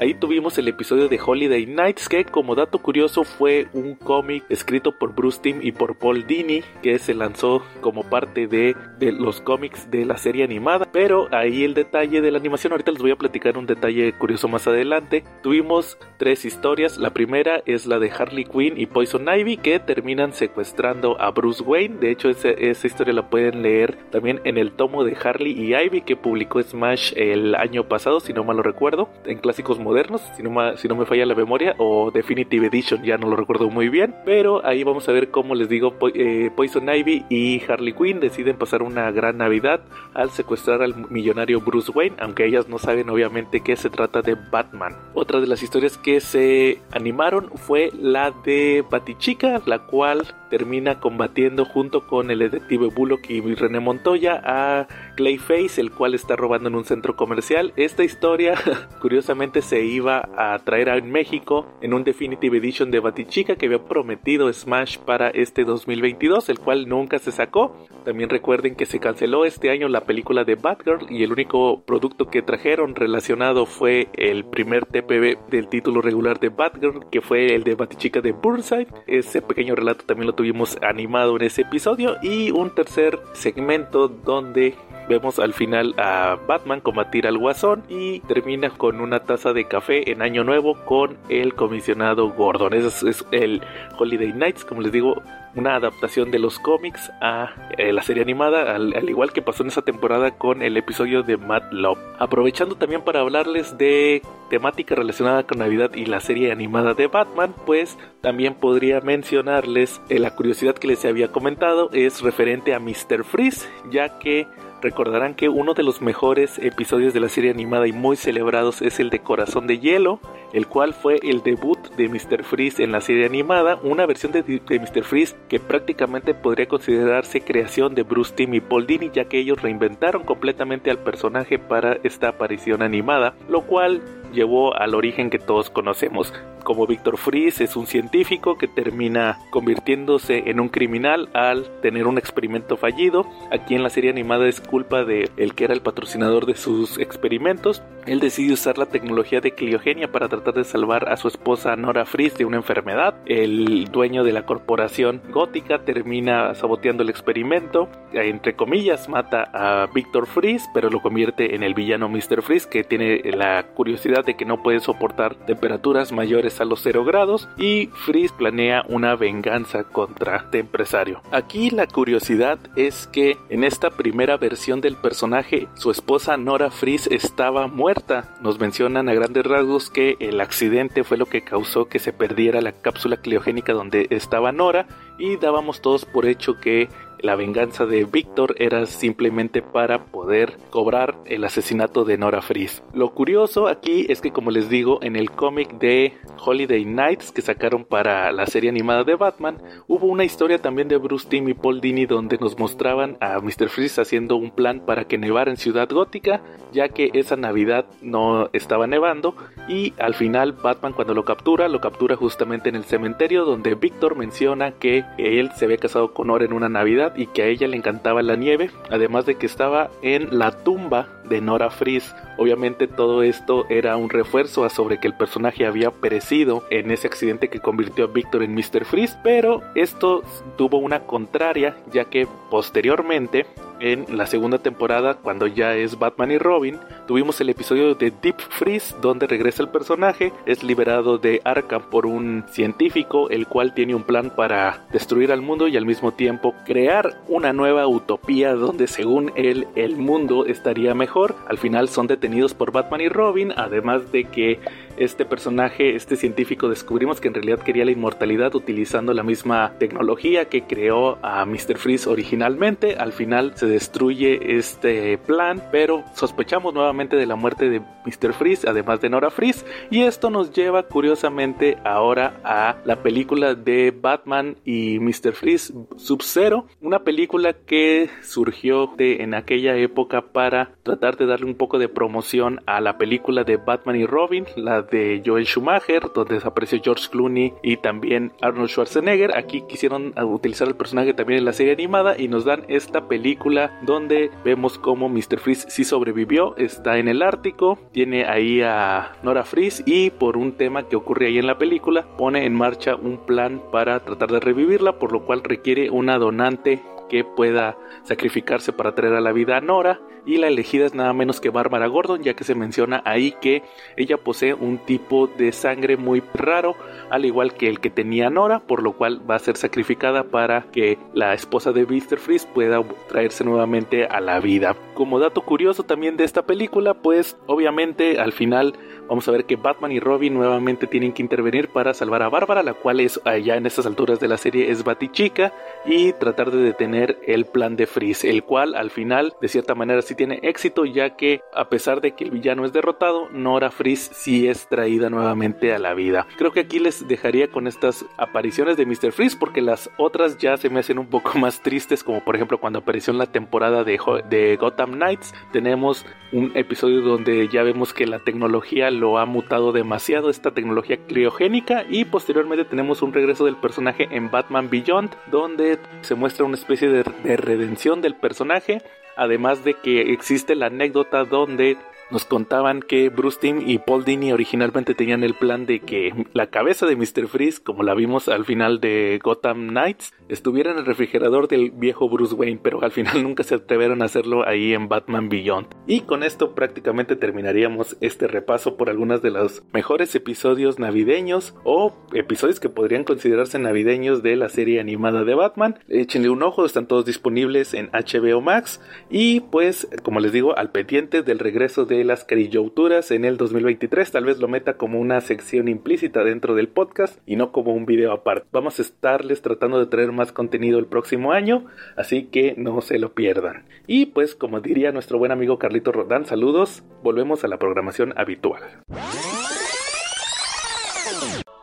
Ahí tuvimos el episodio de Holiday Nights, que como dato curioso fue un cómic escrito por Bruce Timm y por Paul Dini, que se lanzó como parte de, de, los cómics de la serie animada. Pero ahí el detalle de la animación, ahorita les voy a platicar un detalle curioso más adelante. Tuvimos tres historias. La primera es la de Harley Quinn y Poison Ivy, que terminan secuestrando a Bruce Wayne. De hecho, esa, esa historia la pueden leer también en el tomo de Harley y Ivy que publicó Smash el año pasado, si no mal lo recuerdo, en clásicos modernos, no, si no me falla la memoria, o Definitive Edition, ya no lo recuerdo muy bien, pero ahí vamos a ver cómo les digo, eh, Poison Ivy y Harley Quinn deciden pasar una gran Navidad al secuestrar al millonario Bruce Wayne, aunque ellas no saben obviamente que se trata de Batman. Otra de las historias que se animaron fue la de Batichica, la cual termina combatiendo junto con el detective Bullock y René Montoya a Clayface, el cual está robando en un centro comercial. Esta historia, [LAUGHS] curiosamente, se iba a traer a México en un Definitive Edition de Batichica que había prometido Smash para este 2022, el cual nunca se sacó. También recuerden que se canceló este año la película de Batgirl y el único producto que trajeron relacionado fue el primer TPB del título regular de Batgirl, que fue el de Batichica de Burnside. Ese pequeño relato también lo tuvimos animado en ese episodio y un tercer segmento donde vemos al final a Batman combatir al guasón y termina con una taza de café en año nuevo con el comisionado Gordon. Ese es, el Holiday Nights, como les digo, una adaptación de los cómics a eh, la serie animada, al, al, igual que pasó en esa temporada con el episodio de Mad Love. Aprovechando también para hablarles de temática relacionada con Navidad y la serie animada de Batman, pues también podría mencionarles eh, la curiosidad que les había comentado es referente a Mr. Freeze, ya que Recordarán que uno de los mejores episodios de la serie animada y muy celebrados es el de Corazón de Hielo, el cual fue el debut de Mr. Freeze en la serie animada, una versión de, Mr. Freeze que prácticamente podría considerarse creación de Bruce Timm y Paul Dini, ya que ellos reinventaron completamente al personaje para esta aparición animada, lo cual llevó al origen que todos conocemos. Como Víctor Fries es un científico que termina convirtiéndose en un criminal al tener un experimento fallido. Aquí en la serie animada es culpa de el que era el patrocinador de sus experimentos. Él decide usar la tecnología de criogenia para tratar de salvar a su esposa Nora Fries de una enfermedad. El dueño de la corporación gótica termina saboteando el experimento. Entre comillas mata a Víctor Fries, pero lo convierte en el villano Mr. Freeze que tiene la curiosidad de que no puede soportar temperaturas mayores a los 0 grados y Freeze planea una venganza contra este empresario. Aquí la curiosidad es que en esta primera versión del personaje su esposa Nora Freeze estaba muerta. Nos mencionan a grandes rasgos que el accidente fue lo que causó que se perdiera la cápsula criogénica donde estaba Nora y dábamos todos por hecho que la venganza de Víctor era simplemente para poder cobrar el asesinato de Nora Fries. Lo curioso aquí es que como les digo en el cómic de Holiday Nights que sacaron para la serie animada de Batman, hubo una historia también de Bruce Timm y Paul Dini donde nos mostraban a Mr. Freeze haciendo un plan para que nevara en Ciudad Gótica, ya que esa Navidad no estaba nevando y al final Batman cuando lo captura, lo captura justamente en el cementerio donde Víctor menciona que él se había casado con Nora en una Navidad y que a ella le encantaba la nieve, además de que estaba en la tumba de Nora Fries. Obviamente todo esto era un refuerzo a sobre que el personaje había perecido en ese accidente que convirtió a Victor en Mr. Freeze, pero esto tuvo una contraria ya que posteriormente en la segunda temporada, cuando ya es Batman y Robin, tuvimos el episodio de Deep Freeze, donde regresa el personaje, es liberado de Arkham por un científico, el cual tiene un plan para destruir al mundo y al mismo tiempo crear una nueva utopía donde según él el mundo estaría mejor. Al final son detenidos por Batman y Robin, además de que este personaje, este científico, descubrimos que en realidad quería la inmortalidad utilizando la misma tecnología que creó a Mr. Freeze originalmente. Al final se destruye este plan, pero sospechamos nuevamente de la muerte de Mr. Freeze, además de Nora Freeze, y esto nos lleva curiosamente ahora a la película de Batman y Mr. Freeze Sub-Zero, una película que surgió en aquella época para tratar de darle un poco de promoción a la película de Batman y Robin, la de Joel Schumacher, donde desapareció George Clooney y también Arnold Schwarzenegger. Aquí quisieron utilizar el personaje también en la serie animada y nos dan esta película donde vemos como Mr. Freeze sí sobrevivió, está en el Ártico, tiene ahí a Nora Freeze y por un tema que ocurre ahí en la película pone en marcha un plan para tratar de revivirla, por lo cual requiere una donante que pueda sacrificarse para traer a la vida a Nora y la elegida es nada menos que Bárbara Gordon ya que se menciona ahí que ella posee un tipo de sangre muy raro al igual que el que tenía Nora por lo cual va a ser sacrificada para que la esposa de Mr. Freeze pueda traerse nuevamente a la vida como dato curioso también de esta película pues obviamente al final vamos a ver que Batman y Robin nuevamente tienen que intervenir para salvar a Bárbara la cual es allá en estas alturas de la serie es Batichica y tratar de detener el plan de Freeze el cual al final de cierta manera tiene éxito ya que a pesar de que el villano es derrotado, Nora Freeze sí es traída nuevamente a la vida. Creo que aquí les dejaría con estas apariciones de Mr. Freeze porque las otras ya se me hacen un poco más tristes como por ejemplo cuando apareció en la temporada de, de Gotham Knights tenemos un episodio donde ya vemos que la tecnología lo ha mutado demasiado, esta tecnología criogénica y posteriormente tenemos un regreso del personaje en Batman Beyond donde se muestra una especie de, de redención del personaje además de que existe la anécdota donde nos contaban que Bruce Timm y Paul Dini originalmente tenían el plan de que la cabeza de Mr. Freeze, como la vimos al final de Gotham Knights, estuviera en el refrigerador del viejo Bruce Wayne, pero al final [LAUGHS] nunca se atrevieron a hacerlo ahí en Batman Beyond. Y con esto prácticamente terminaríamos este repaso por algunas de los mejores episodios navideños o episodios que podrían considerarse navideños de la serie animada de Batman. Échenle un ojo, están todos disponibles en HBO Max y pues como les digo al pendiente del regreso de las carillauturas en el 2023. Tal vez lo meta como una sección implícita dentro del podcast y no como un video aparte. Vamos a estarles tratando de traer más contenido el próximo año, así que no se lo pierdan. Y pues como diría nuestro buen amigo Carlito Rodán, saludos, volvemos a la programación habitual.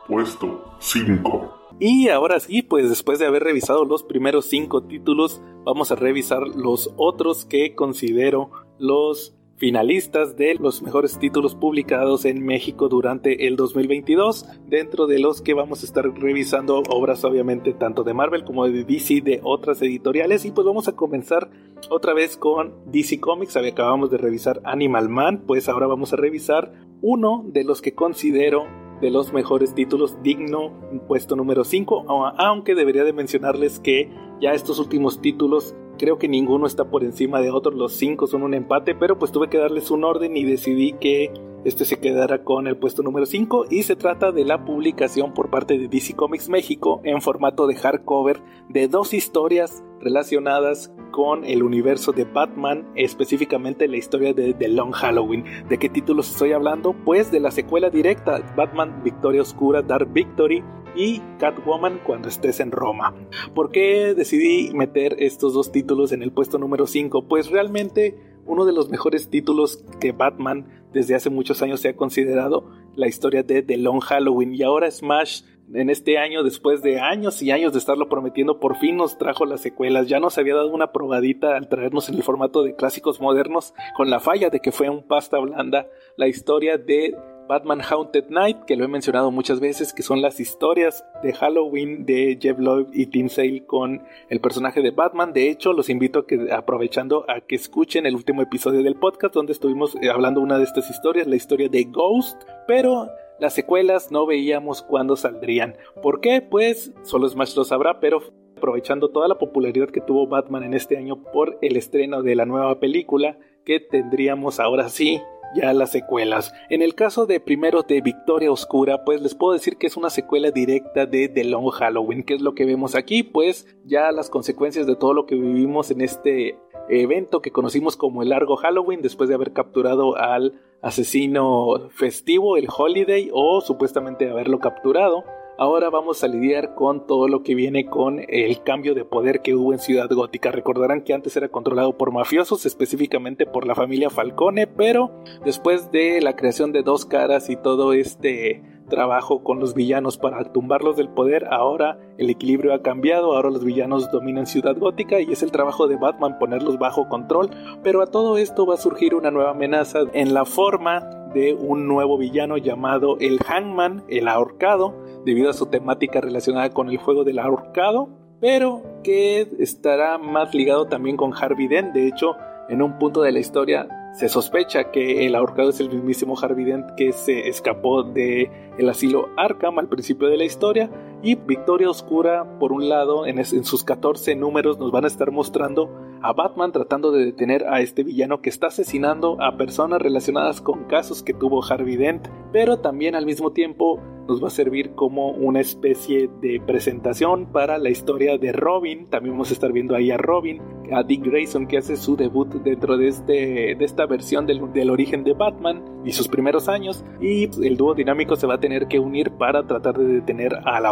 Puesto 5. Y ahora sí, pues después de haber revisado los primeros 5 títulos, vamos a revisar los otros que considero los finalistas de los mejores títulos publicados en México durante el 2022, dentro de los que vamos a estar revisando obras obviamente tanto de Marvel como de DC de otras editoriales. Y pues vamos a comenzar otra vez con DC Comics, acabamos de revisar Animal Man, pues ahora vamos a revisar uno de los que considero de los mejores títulos digno puesto número 5 aunque debería de mencionarles que ya estos últimos títulos Creo que ninguno está por encima de otros, los cinco son un empate, pero pues tuve que darles un orden y decidí que este se quedara con el puesto número 5 y se trata de la publicación por parte de DC Comics México en formato de hardcover de dos historias relacionadas con el universo de Batman, específicamente la historia de The Long Halloween. ¿De qué títulos estoy hablando? Pues de la secuela directa, Batman Victoria Oscura Dark Victory y Catwoman cuando estés en Roma. ¿Por qué decidí meter estos dos títulos en el puesto número 5? Pues realmente uno de los mejores títulos que Batman desde hace muchos años se ha considerado la historia de The Long Halloween y ahora Smash en este año, después de años y años de estarlo prometiendo, por fin nos trajo las secuelas. Ya nos había dado una probadita al traernos en el formato de clásicos modernos, con la falla de que fue un pasta blanda, la historia de Batman Haunted Night, que lo he mencionado muchas veces, que son las historias de Halloween de Jeff Lloyd y Tim Sale con el personaje de Batman. De hecho, los invito a que, aprovechando a que escuchen el último episodio del podcast donde estuvimos eh, hablando una de estas historias, la historia de Ghost, pero las secuelas no veíamos cuándo saldrían. ¿Por qué? Pues solo Smash lo sabrá, pero aprovechando toda la popularidad que tuvo Batman en este año por el estreno de la nueva película, que tendríamos ahora sí ya las secuelas. En el caso de primero de Victoria Oscura, pues les puedo decir que es una secuela directa de The Long Halloween. ¿Qué es lo que vemos aquí? Pues ya las consecuencias de todo lo que vivimos en este evento que conocimos como el largo Halloween después de haber capturado al asesino festivo, el Holiday, o supuestamente haberlo capturado. Ahora vamos a lidiar con todo lo que viene con el cambio de poder que hubo en Ciudad Gótica. Recordarán que antes era controlado por mafiosos, específicamente por la familia Falcone, pero después de la creación de dos caras y todo este trabajo con los villanos para tumbarlos del poder, ahora el equilibrio ha cambiado, ahora los villanos dominan Ciudad Gótica y es el trabajo de Batman ponerlos bajo control, pero a todo esto va a surgir una nueva amenaza en la forma de un nuevo villano llamado el Hangman, el ahorcado, debido a su temática relacionada con el juego del ahorcado, pero que estará más ligado también con Harvey Dent, de hecho en un punto de la historia se sospecha que el ahorcado es el mismísimo Harvey Dent que se escapó de el asilo Arkham al principio de la historia y Victoria Oscura por un lado en, sus 14 números nos van a estar mostrando a Batman tratando de detener a este villano que está asesinando a personas relacionadas con casos que tuvo Harvey Dent pero también al mismo tiempo nos va a servir como una especie de presentación para la historia de Robin. También vamos a estar viendo ahí a Robin, a Dick Grayson que hace su debut dentro de, este, de esta versión del, del origen de Batman y sus primeros años. Y el dúo dinámico se va a tener que unir para tratar de detener al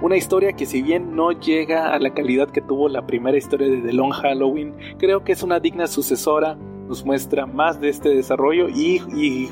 Una historia que si bien no llega a la calidad que tuvo la primera historia de The Long Halloween, creo que es una digna sucesora nos muestra más de este desarrollo y,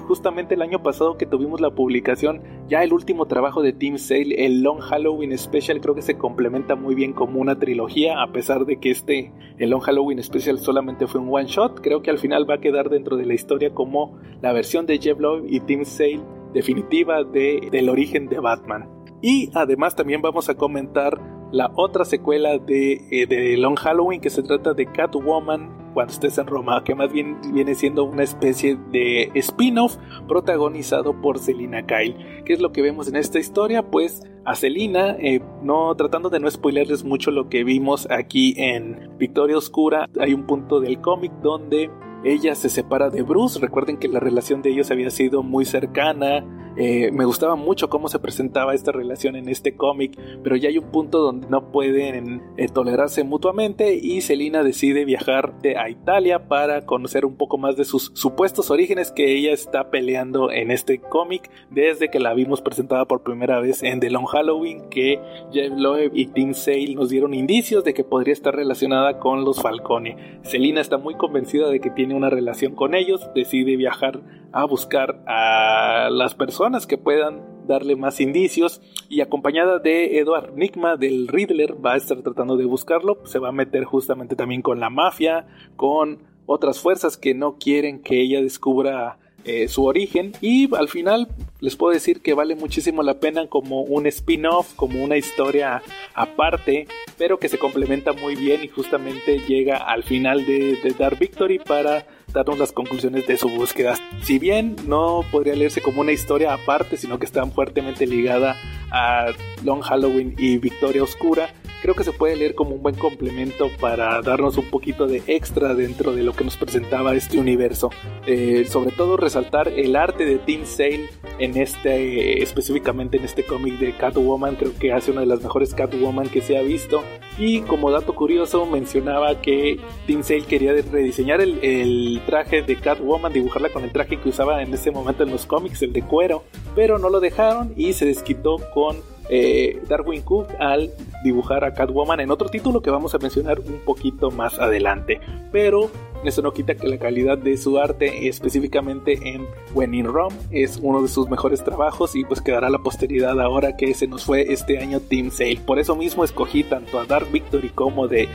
justamente el año pasado que tuvimos la publicación, ya el último trabajo de Team Sale, el Long Halloween Special, creo que se complementa muy bien como una trilogía, a pesar de que este, el Long Halloween Special solamente fue un one shot, creo que al final va a quedar dentro de la historia como la versión de Jeff Lowe y Team Sale definitiva de, del origen de Batman. Y además también vamos a comentar la otra secuela de, eh, de Long Halloween que se trata de Catwoman cuando estés en Roma, que más bien viene siendo una especie de spin-off protagonizado por Selina Kyle. ¿Qué es lo que vemos en esta historia? Pues a Selina, eh, no tratando de no spoilerles mucho lo que vimos aquí en Victoria Oscura, hay un punto del cómic donde ella se separa de Bruce. Recuerden que la relación de ellos había sido muy cercana. Eh, me gustaba mucho cómo se presentaba esta relación en este cómic, pero ya hay un punto donde no pueden eh, tolerarse mutuamente y Selina decide viajar a Italia para conocer un poco más de sus supuestos orígenes que ella está peleando en este cómic desde que la vimos presentada por primera vez en The Long Halloween que Jeff Loeb y Tim Sale nos dieron indicios de que podría estar relacionada con los Falcone. Selina está muy convencida de que tiene una relación con ellos, decide viajar a buscar a las personas que puedan darle más indicios y acompañada de Edward Nigma del Riddler va a estar tratando de buscarlo, se va a meter justamente también con la mafia, con otras fuerzas que no quieren que ella descubra eh, su origen y al final les puedo decir que vale muchísimo la pena como un spin-off, como una historia aparte, pero que se complementa muy bien y justamente llega al final de, de Dark Victory para darnos las conclusiones de su búsqueda. Si bien no podría leerse como una historia aparte, sino que está fuertemente ligada a Long Halloween y Victoria Oscura, creo que se puede leer como un buen complemento para darnos un poquito de extra dentro de lo que nos presentaba este universo. Eh, sobre todo resaltar el arte de Tim Sale en este, específicamente en este cómic de Catwoman, creo que hace una de las mejores Catwoman que se ha visto. Y como dato curioso, mencionaba que Tim Sale quería rediseñar el, el traje de Catwoman, dibujarla con el traje que usaba en ese momento en los cómics, el de cuero, pero no lo dejaron y se desquitó con eh, Darwin Cook al dibujar a Catwoman en otro título que vamos a mencionar un poquito más adelante. Pero eso no quita que la calidad de su arte, específicamente en When in Rome, es uno de sus mejores trabajos y pues quedará la posteridad ahora que se nos fue este año Team Sale. Por eso mismo escogí tanto a Dark Victory como de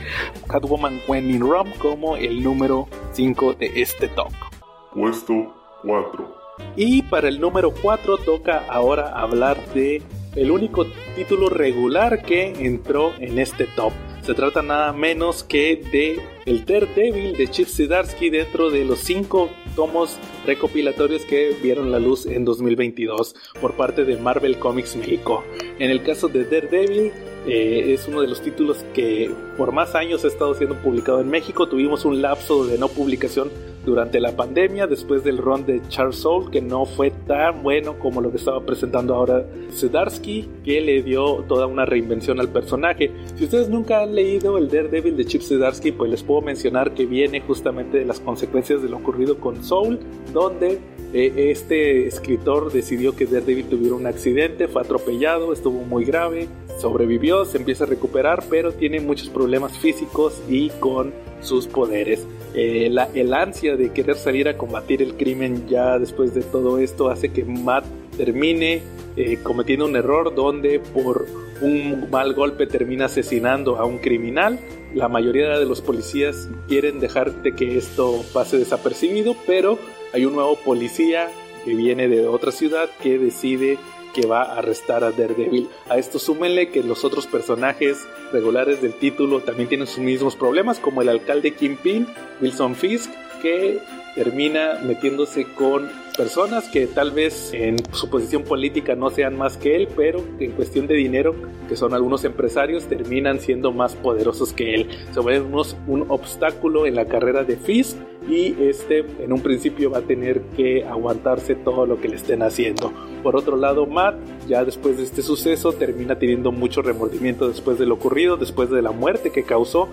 Catwoman When in Rome como el número 5 de este top. Puesto 4. Y para el número 4 toca ahora hablar de el único título regular que entró en este top. Se trata nada menos que de el Daredevil de Chip Zdarsky dentro de los cinco tomos recopilatorios que vieron la luz en 2022 por parte de Marvel Comics México. En el caso de Daredevil, eh, es uno de los títulos que por más años ha estado siendo publicado en México. Tuvimos un lapso de no publicación durante la pandemia, después del run de Charles Soule, que no fue tan bueno como lo que estaba presentando ahora Zdarsky, que le dio toda una reinvención al personaje. Si ustedes nunca han leído el Daredevil de Chip Zdarsky, pues les puedo mencionar que viene justamente de las consecuencias de lo ocurrido con Soul, donde eh, este escritor decidió que Daredevil tuviera un accidente, fue atropellado, estuvo muy grave, sobrevivió, se empieza a recuperar, pero tiene muchos problemas físicos y con sus poderes. Eh, la, el ansia de querer salir a combatir el crimen ya después de todo esto hace que Matt termine eh, cometiendo un error donde por un mal golpe termina asesinando a un criminal. La mayoría de los policías quieren dejar de que esto pase desapercibido, pero hay un nuevo policía que viene de otra ciudad que decide que va a arrestar a Daredevil. A esto súmenle que los otros personajes regulares del título también tienen sus mismos problemas, como el alcalde Kingpin, Wilson Fisk, que termina metiéndose con personas que tal vez en su posición política no sean más que él, pero en cuestión de dinero, que son algunos empresarios, terminan siendo más poderosos que él. Se vuelven un obstáculo en la carrera de Fisk y este en un principio va a tener que aguantarse todo lo que le estén haciendo. Por otro lado, Matt, ya después de este suceso, termina teniendo mucho remordimiento después de lo ocurrido, después de la muerte que causó.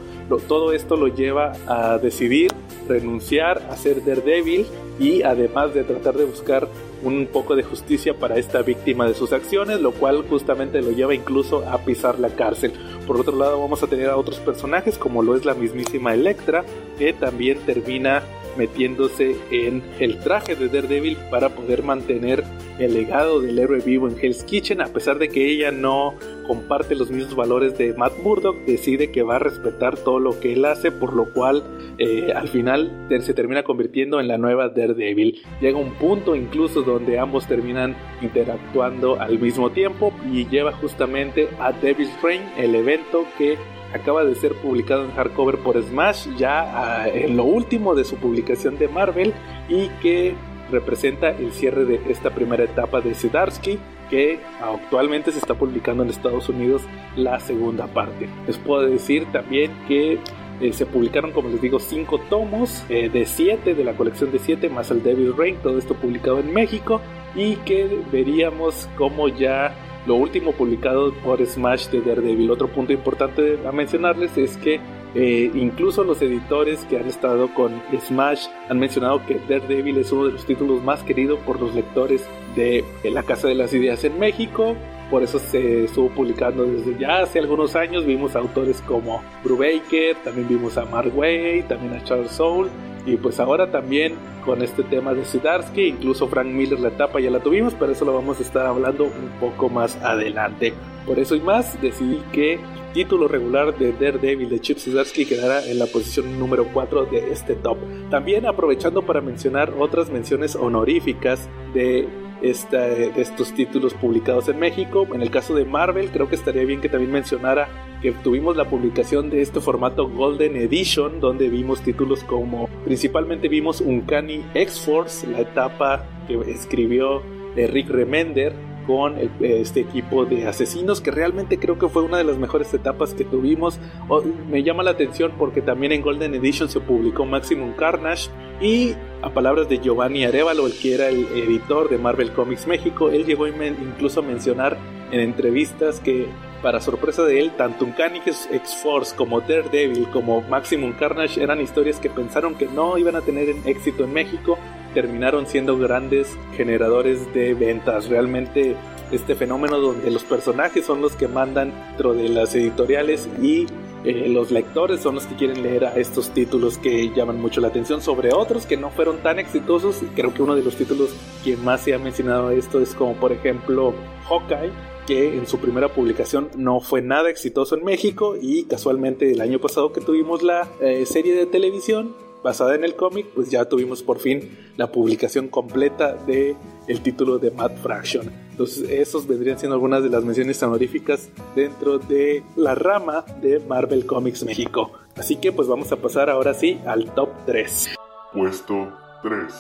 todo esto lo lleva a decidir renunciar a ser Daredevil y además de tratar de buscar un poco de justicia para esta víctima de sus acciones, lo cual justamente lo lleva incluso a pisar la cárcel. Por otro lado, vamos a tener a otros personajes como lo es la mismísima Electra, que también termina metiéndose en el traje de Daredevil para poder mantener el legado del héroe vivo en Hell's Kitchen, a pesar de que ella no comparte los mismos valores de Matt Murdock, decide que va a respetar todo lo que él hace, por lo cual eh, al final se termina convirtiendo en la nueva Daredevil. Llega un punto incluso donde ambos terminan interactuando al mismo tiempo y lleva justamente a Devil's Reign, el evento que acaba de ser publicado en hardcover por Smash, ya ah, en lo último de su publicación de Marvel y que representa el cierre de esta primera etapa de Sidarsky que actualmente se está publicando en Estados Unidos la segunda parte. Les puedo decir también que eh, se publicaron, como les digo, cinco tomos eh, de siete de la colección de siete más el Devil Rain, todo esto publicado en México y que veríamos como ya lo último publicado por Smash de Daredevil. Otro punto importante a mencionarles es que eh, incluso los editores que han estado con Smash han mencionado que Daredevil es uno de los títulos más queridos por los lectores de La Casa de las Ideas en México. Por eso se estuvo publicando desde ya hace algunos años. Vimos autores como Brubaker, también vimos a Mark Way, también a Charles Soule Y pues ahora también con este tema de Sudarsky, incluso Frank Miller la etapa ya la tuvimos, pero eso lo vamos a estar hablando un poco más adelante. Por eso y más decidí que título regular de Daredevil de Chip Zdarsky quedará en la posición número 4 de este top. También aprovechando para mencionar otras menciones honoríficas de, de estos títulos publicados en México. En el caso de Marvel, creo que estaría bien que también mencionara que tuvimos la publicación de este formato Golden Edition, donde vimos títulos como, principalmente vimos Uncanny X-Force, la etapa que escribió Rick Remender, con este equipo de asesinos que realmente creo que fue una de las mejores etapas que tuvimos. me llama la atención porque también en Golden Edition se publicó Maximum Carnage y a palabras de Giovanni Arevalo, el que era el editor de Marvel Comics México, él llegó incluso a mencionar en entrevistas que para sorpresa de él, tanto Uncanny X-Force como Daredevil como Maximum Carnage eran historias que pensaron que no iban a tener éxito en México terminaron siendo grandes generadores de ventas. Realmente este fenómeno donde los personajes son los que mandan dentro de las editoriales y eh, los lectores son los que quieren leer a estos títulos que llaman mucho la atención sobre otros que no fueron tan exitosos. Creo que uno de los títulos que más se ha mencionado esto es como por ejemplo Hawkeye, que en su primera publicación no fue nada exitoso en México y casualmente el año pasado que tuvimos la eh, serie de televisión basada en el cómic, pues ya tuvimos por fin la publicación completa de el título de Mad Fraction. Entonces, esos vendrían siendo algunas de las menciones honoríficas dentro de la rama de Marvel Comics México. Así que pues vamos a pasar ahora sí al top 3. Puesto 3.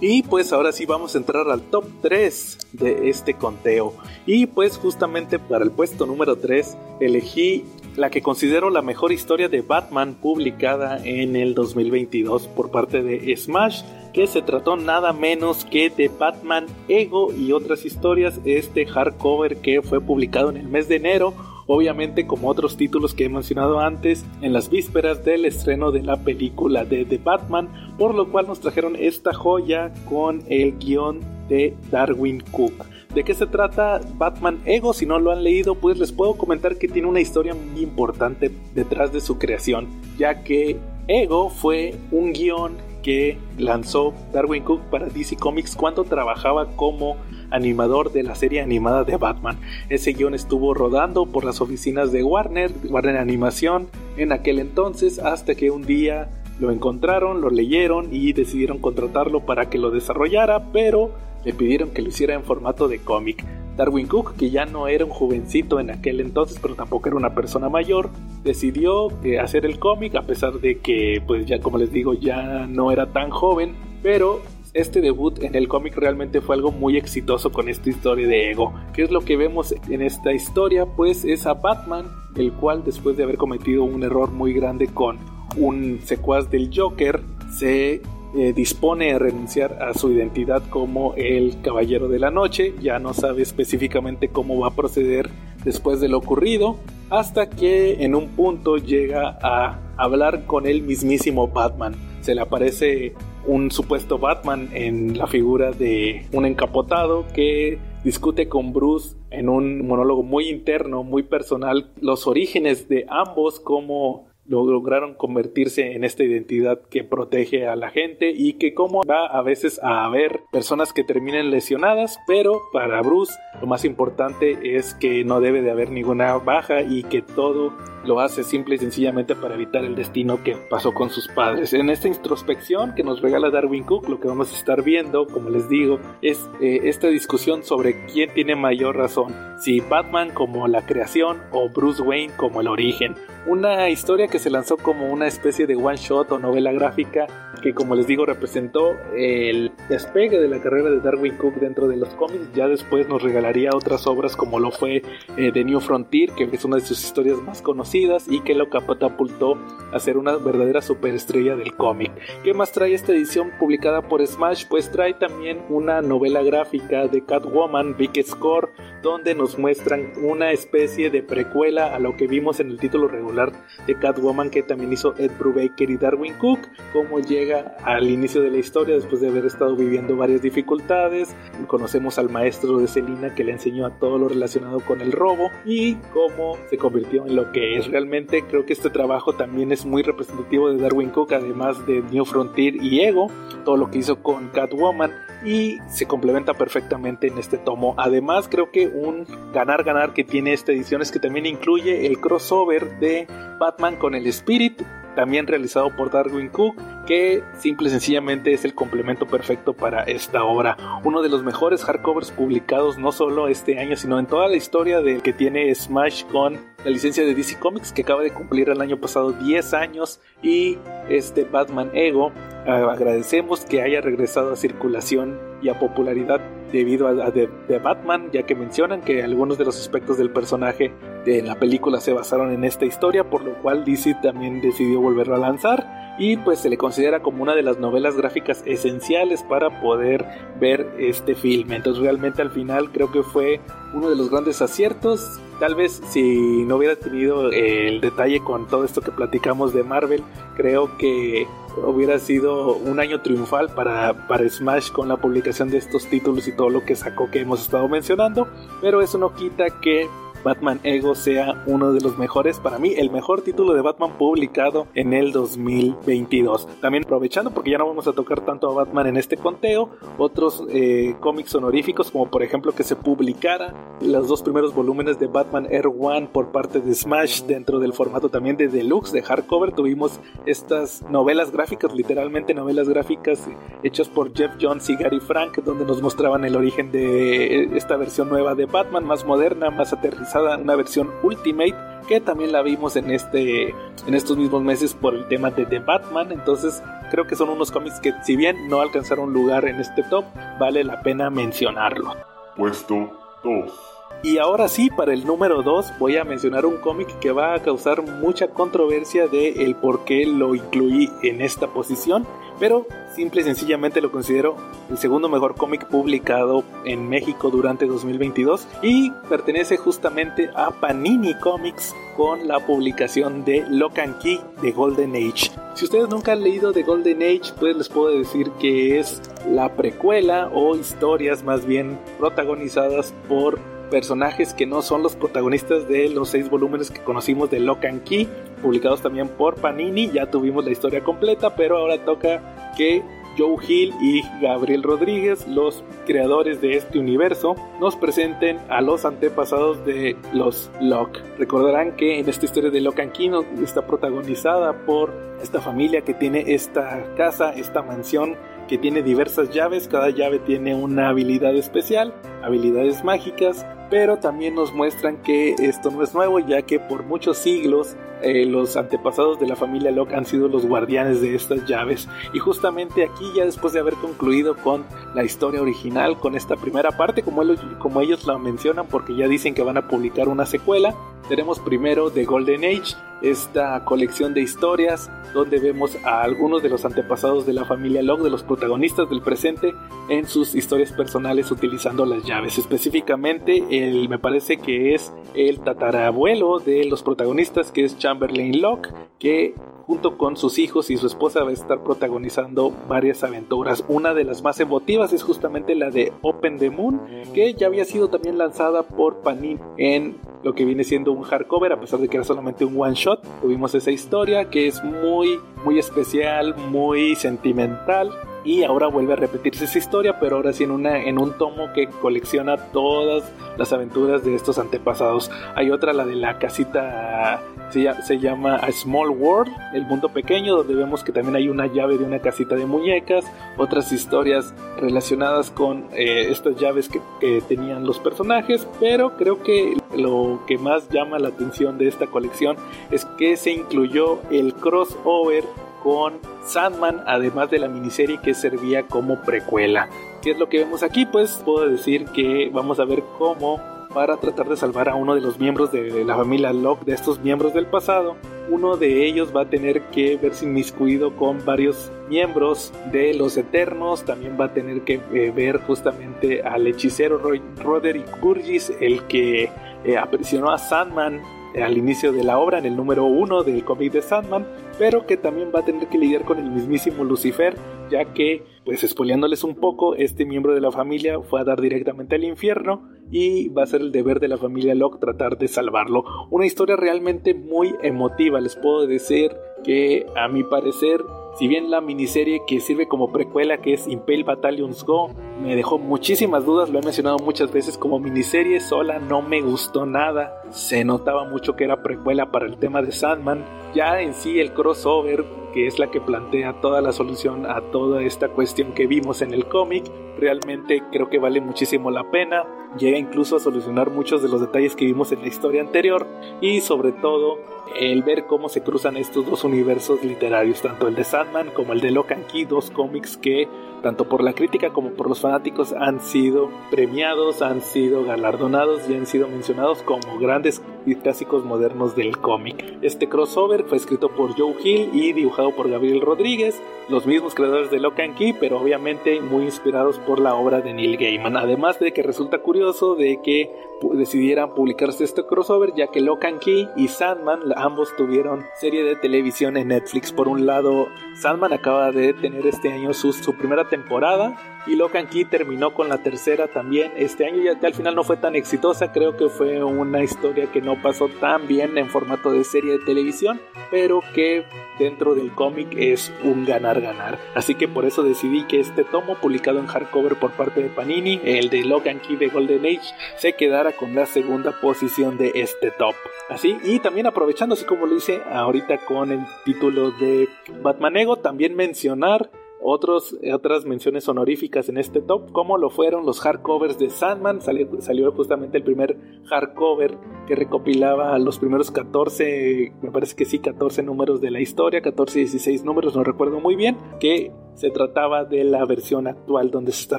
Y pues ahora sí vamos a entrar al top 3 de este conteo. Y pues justamente para el puesto número 3 elegí la que considero la mejor historia de Batman publicada en el 2022 por parte de Smash, que se trató nada menos que de Batman Ego y otras historias, este hardcover que fue publicado en el mes de enero obviamente como otros títulos que he mencionado antes, en las vísperas del estreno de la película de The Batman, por lo cual nos trajeron esta joya con el guion de Darwin Cook. ¿De qué se trata Batman Ego? Si no lo han leído, pues les puedo comentar que tiene una historia muy importante detrás de su creación, ya que Ego fue un guion que lanzó Darwin Cook para DC Comics cuando trabajaba como animador de la serie animada de Batman. Ese guion estuvo rodando por las oficinas de Warner, Warner Animación, en aquel entonces, hasta que un día lo encontraron, lo leyeron y decidieron contratarlo para que lo desarrollara, pero le pidieron que lo hiciera en formato de cómic. Darwin Cook, que ya no era un jovencito en aquel entonces, pero tampoco era una persona mayor, decidió eh, hacer el cómic a pesar de que, pues ya como les digo, ya no era tan joven, pero este debut en el cómic realmente fue algo muy exitoso con esta historia de Ego. ¿Qué es lo que vemos en esta historia? Pues es a Batman, el cual después de haber cometido un error muy grande con un secuaz del Joker, se eh, dispone a renunciar a su identidad como el Caballero de la Noche, ya no sabe específicamente cómo va a proceder después de lo ocurrido, hasta que en un punto llega a hablar con el mismísimo Batman. Se le aparece un supuesto Batman en la figura de un encapotado que discute con Bruce en un monólogo muy interno, muy personal, los orígenes de ambos, como lograron convertirse en esta identidad que protege a la gente y que como va a veces a haber personas que terminen lesionadas, pero para Bruce lo más importante es que no debe de haber ninguna baja y que todo lo hace simple y sencillamente para evitar el destino que pasó con sus padres. En esta introspección que nos regala Darwin Cook, lo que vamos a estar viendo, como les digo, es eh, esta discusión sobre quién tiene mayor razón, si Batman como la creación o Bruce Wayne como el origen. Una historia que se lanzó como una especie de one shot o novela gráfica que como les digo representó el despegue de la carrera de Darwin Cook dentro de los cómics. Ya después nos regalaría otras obras como lo fue eh, The New Frontier, que es una de sus historias más conocidas y que lo catapultó a ser una verdadera superestrella del cómic. ¿Qué más trae esta edición publicada por Smash? Pues trae también una novela gráfica de Catwoman, Big Score, donde nos muestran una especie de precuela a lo que vimos en el título regular de Catwoman que también hizo Ed Brubaker y Darwin Cook, cómo llega al inicio de la historia después de haber estado viviendo varias dificultades, conocemos al maestro de Selina que le enseñó a todo lo relacionado con el robo y cómo se convirtió en lo que es realmente creo que este trabajo también es muy representativo de Darwin Cook además de New Frontier y Ego, todo lo que hizo con Catwoman y se complementa perfectamente en este tomo. Además, creo que un ganar-ganar que tiene esta edición es que también incluye el crossover de Batman con el Spirit, también realizado por Darwin Cook, que simple y sencillamente es el complemento perfecto para esta obra. Uno de los mejores hardcovers publicados no solo este año, sino en toda la historia del que tiene Smash con la licencia de DC Comics, que acaba de cumplir el año pasado 10 años, y este Batman Ego. Agradecemos que haya regresado a circulación y a popularidad debido a, de, Batman, ya que mencionan que algunos de los aspectos del personaje de la película se basaron en esta historia, por lo cual DC también decidió volverlo a lanzar y pues se le considera como una de las novelas gráficas esenciales para poder ver este filme. Entonces realmente al final creo que fue uno de los grandes aciertos. Tal vez si no hubiera tenido el detalle con todo esto que platicamos de Marvel, creo que hubiera sido un año triunfal para, para Smash con la publicación de estos títulos y todo lo que sacó que hemos estado mencionando. Pero eso no quita que Batman Ego sea uno de los mejores, para mí el mejor título de Batman publicado en el 2022. También aprovechando, porque ya no vamos a tocar tanto a Batman en este conteo, otros eh, cómics honoríficos, como por ejemplo que se publicara los dos primeros volúmenes de Batman Air One por parte de Smash dentro del formato también de deluxe, de hardcover. Tuvimos estas novelas gráficas, literalmente novelas gráficas hechas por Jeff Jones y Gary Frank, donde nos mostraban el origen de esta versión nueva de Batman, más moderna, más aterrizada una versión Ultimate que también la vimos en este en estos mismos meses por el tema de The Batman. Entonces creo que son unos cómics que si bien no alcanzaron lugar en este top vale la pena mencionarlo. Puesto 2 y ahora sí, para el número 2 voy a mencionar un cómic que va a causar mucha controversia de el por qué lo incluí en esta posición, pero simple y sencillamente lo considero el segundo mejor cómic publicado en México durante 2022 y pertenece justamente a Panini Comics con la publicación de Lock and Key de Golden Age. Si ustedes nunca han leído de Golden Age, pues les puedo decir que es la precuela o historias más bien protagonizadas por personajes que no son los protagonistas de los seis volúmenes que conocimos de Lock and Key, publicados también por Panini. Ya tuvimos la historia completa, pero ahora toca que Joe Hill y Gabriel Rodríguez, los creadores de este universo, nos presenten a los antepasados de los Locke. Recordarán que en esta historia de Locke Key está protagonizada por esta familia que tiene esta casa, esta mansión que tiene diversas llaves, cada llave tiene una habilidad especial, habilidades mágicas, pero también nos muestran que esto no es nuevo ya que por muchos siglos eh, los antepasados de la familia Locke han sido los guardianes de estas llaves y justamente aquí ya después de haber concluido con la historia original con esta primera parte como como ellos la mencionan porque ya dicen que van a publicar una secuela tenemos primero The Golden Age esta colección de historias donde vemos a algunos de los antepasados de la familia Locke, de los protagonistas del presente, en sus historias personales utilizando las llaves. Específicamente, el, me parece que es el tatarabuelo de los protagonistas, que es Chamberlain Locke, que junto con sus hijos y su esposa va a estar protagonizando varias aventuras. Una de las más emotivas es justamente la de Open the Moon, que ya había sido también lanzada por Panini en lo que viene siendo un hardcover, a pesar de que era solamente un one shot. Tuvimos esa historia que es muy, muy especial, muy sentimental y ahora vuelve a repetirse esa historia, pero ahora sí en, una, en un tomo que colecciona todas las aventuras de estos antepasados. Hay otra, la de la casita, se, llama A Small World, el mundo pequeño, donde vemos que también hay una llave de una casita de muñecas, otras historias relacionadas con eh, estas llaves que, que tenían los personajes, pero creo que lo que más llama la atención de esta colección es que se incluyó el crossover con Sandman, además de la miniserie que servía como precuela. ¿Qué es lo que vemos aquí? Pues puedo decir que vamos a ver cómo para tratar de salvar a uno de los miembros de la familia Locke, de estos miembros del pasado, uno de ellos va a tener que verse inmiscuido con varios miembros de los Eternos, también va a tener que eh, ver justamente al hechicero Roderick Burgess, el que eh, aprisionó a Sandman al inicio de la obra, en el número uno del cómic de Sandman, pero que también va a tener que lidiar con el mismísimo Lucifer, ya que, pues espoleándoles un poco, este miembro de la familia fue a dar directamente al infierno y va a ser el deber de la familia Locke tratar de salvarlo. Una historia realmente muy emotiva, les puedo decir que a mi parecer si bien la miniserie que sirve como precuela, que es Impale Battalions Go, me dejó muchísimas dudas, lo he mencionado muchas veces, como miniserie sola no me gustó nada. Se notaba mucho que era precuela para el tema de Sandman. Ya en sí el crossover, que es la que plantea toda la solución a toda esta cuestión que vimos en el cómic, realmente creo que vale muchísimo la pena. Llega incluso a solucionar muchos de los detalles que vimos en la historia anterior y sobre todo el ver cómo se cruzan estos dos universos literarios, tanto el de Sandman como el de Locan Key, dos cómics que tanto por la crítica como por los fanáticos han sido premiados, han sido galardonados y han sido mencionados como grandes y clásicos modernos del cómic. Este crossover fue escrito por Joe Hill y dibujado por Gabriel Rodríguez, los mismos creadores de Locan Key, pero obviamente muy inspirados por la obra de Neil Gaiman. Además de que resulta curioso de que decidieran publicarse este crossover, ya que Locan Key y Sandman ambos tuvieron serie de televisión en Netflix. Por un lado, Sandman acaba de tener este año su, su primera temporada y Locan Key terminó con la tercera también este año. Ya, al final no fue tan exitosa, creo que fue una historia que no pasó tan bien en formato de serie de televisión, pero que dentro del cómic es un ganar-ganar. Así que por eso decidí que este tomo, publicado en hardcover por parte de Panini, el de Logan Key de Golden Age, se quedara con la segunda posición de este top. Así, y también aprovechando, así como lo hice ahorita con el título de Batman También mencionar otros, otras menciones honoríficas en este top, como lo fueron los hardcovers de Sandman, salió, salió, justamente el primer hardcover que recopilaba los primeros 14, me parece que sí, 14 números de la historia, 14 y 16 números, no recuerdo muy bien, que se trataba de la versión actual donde se está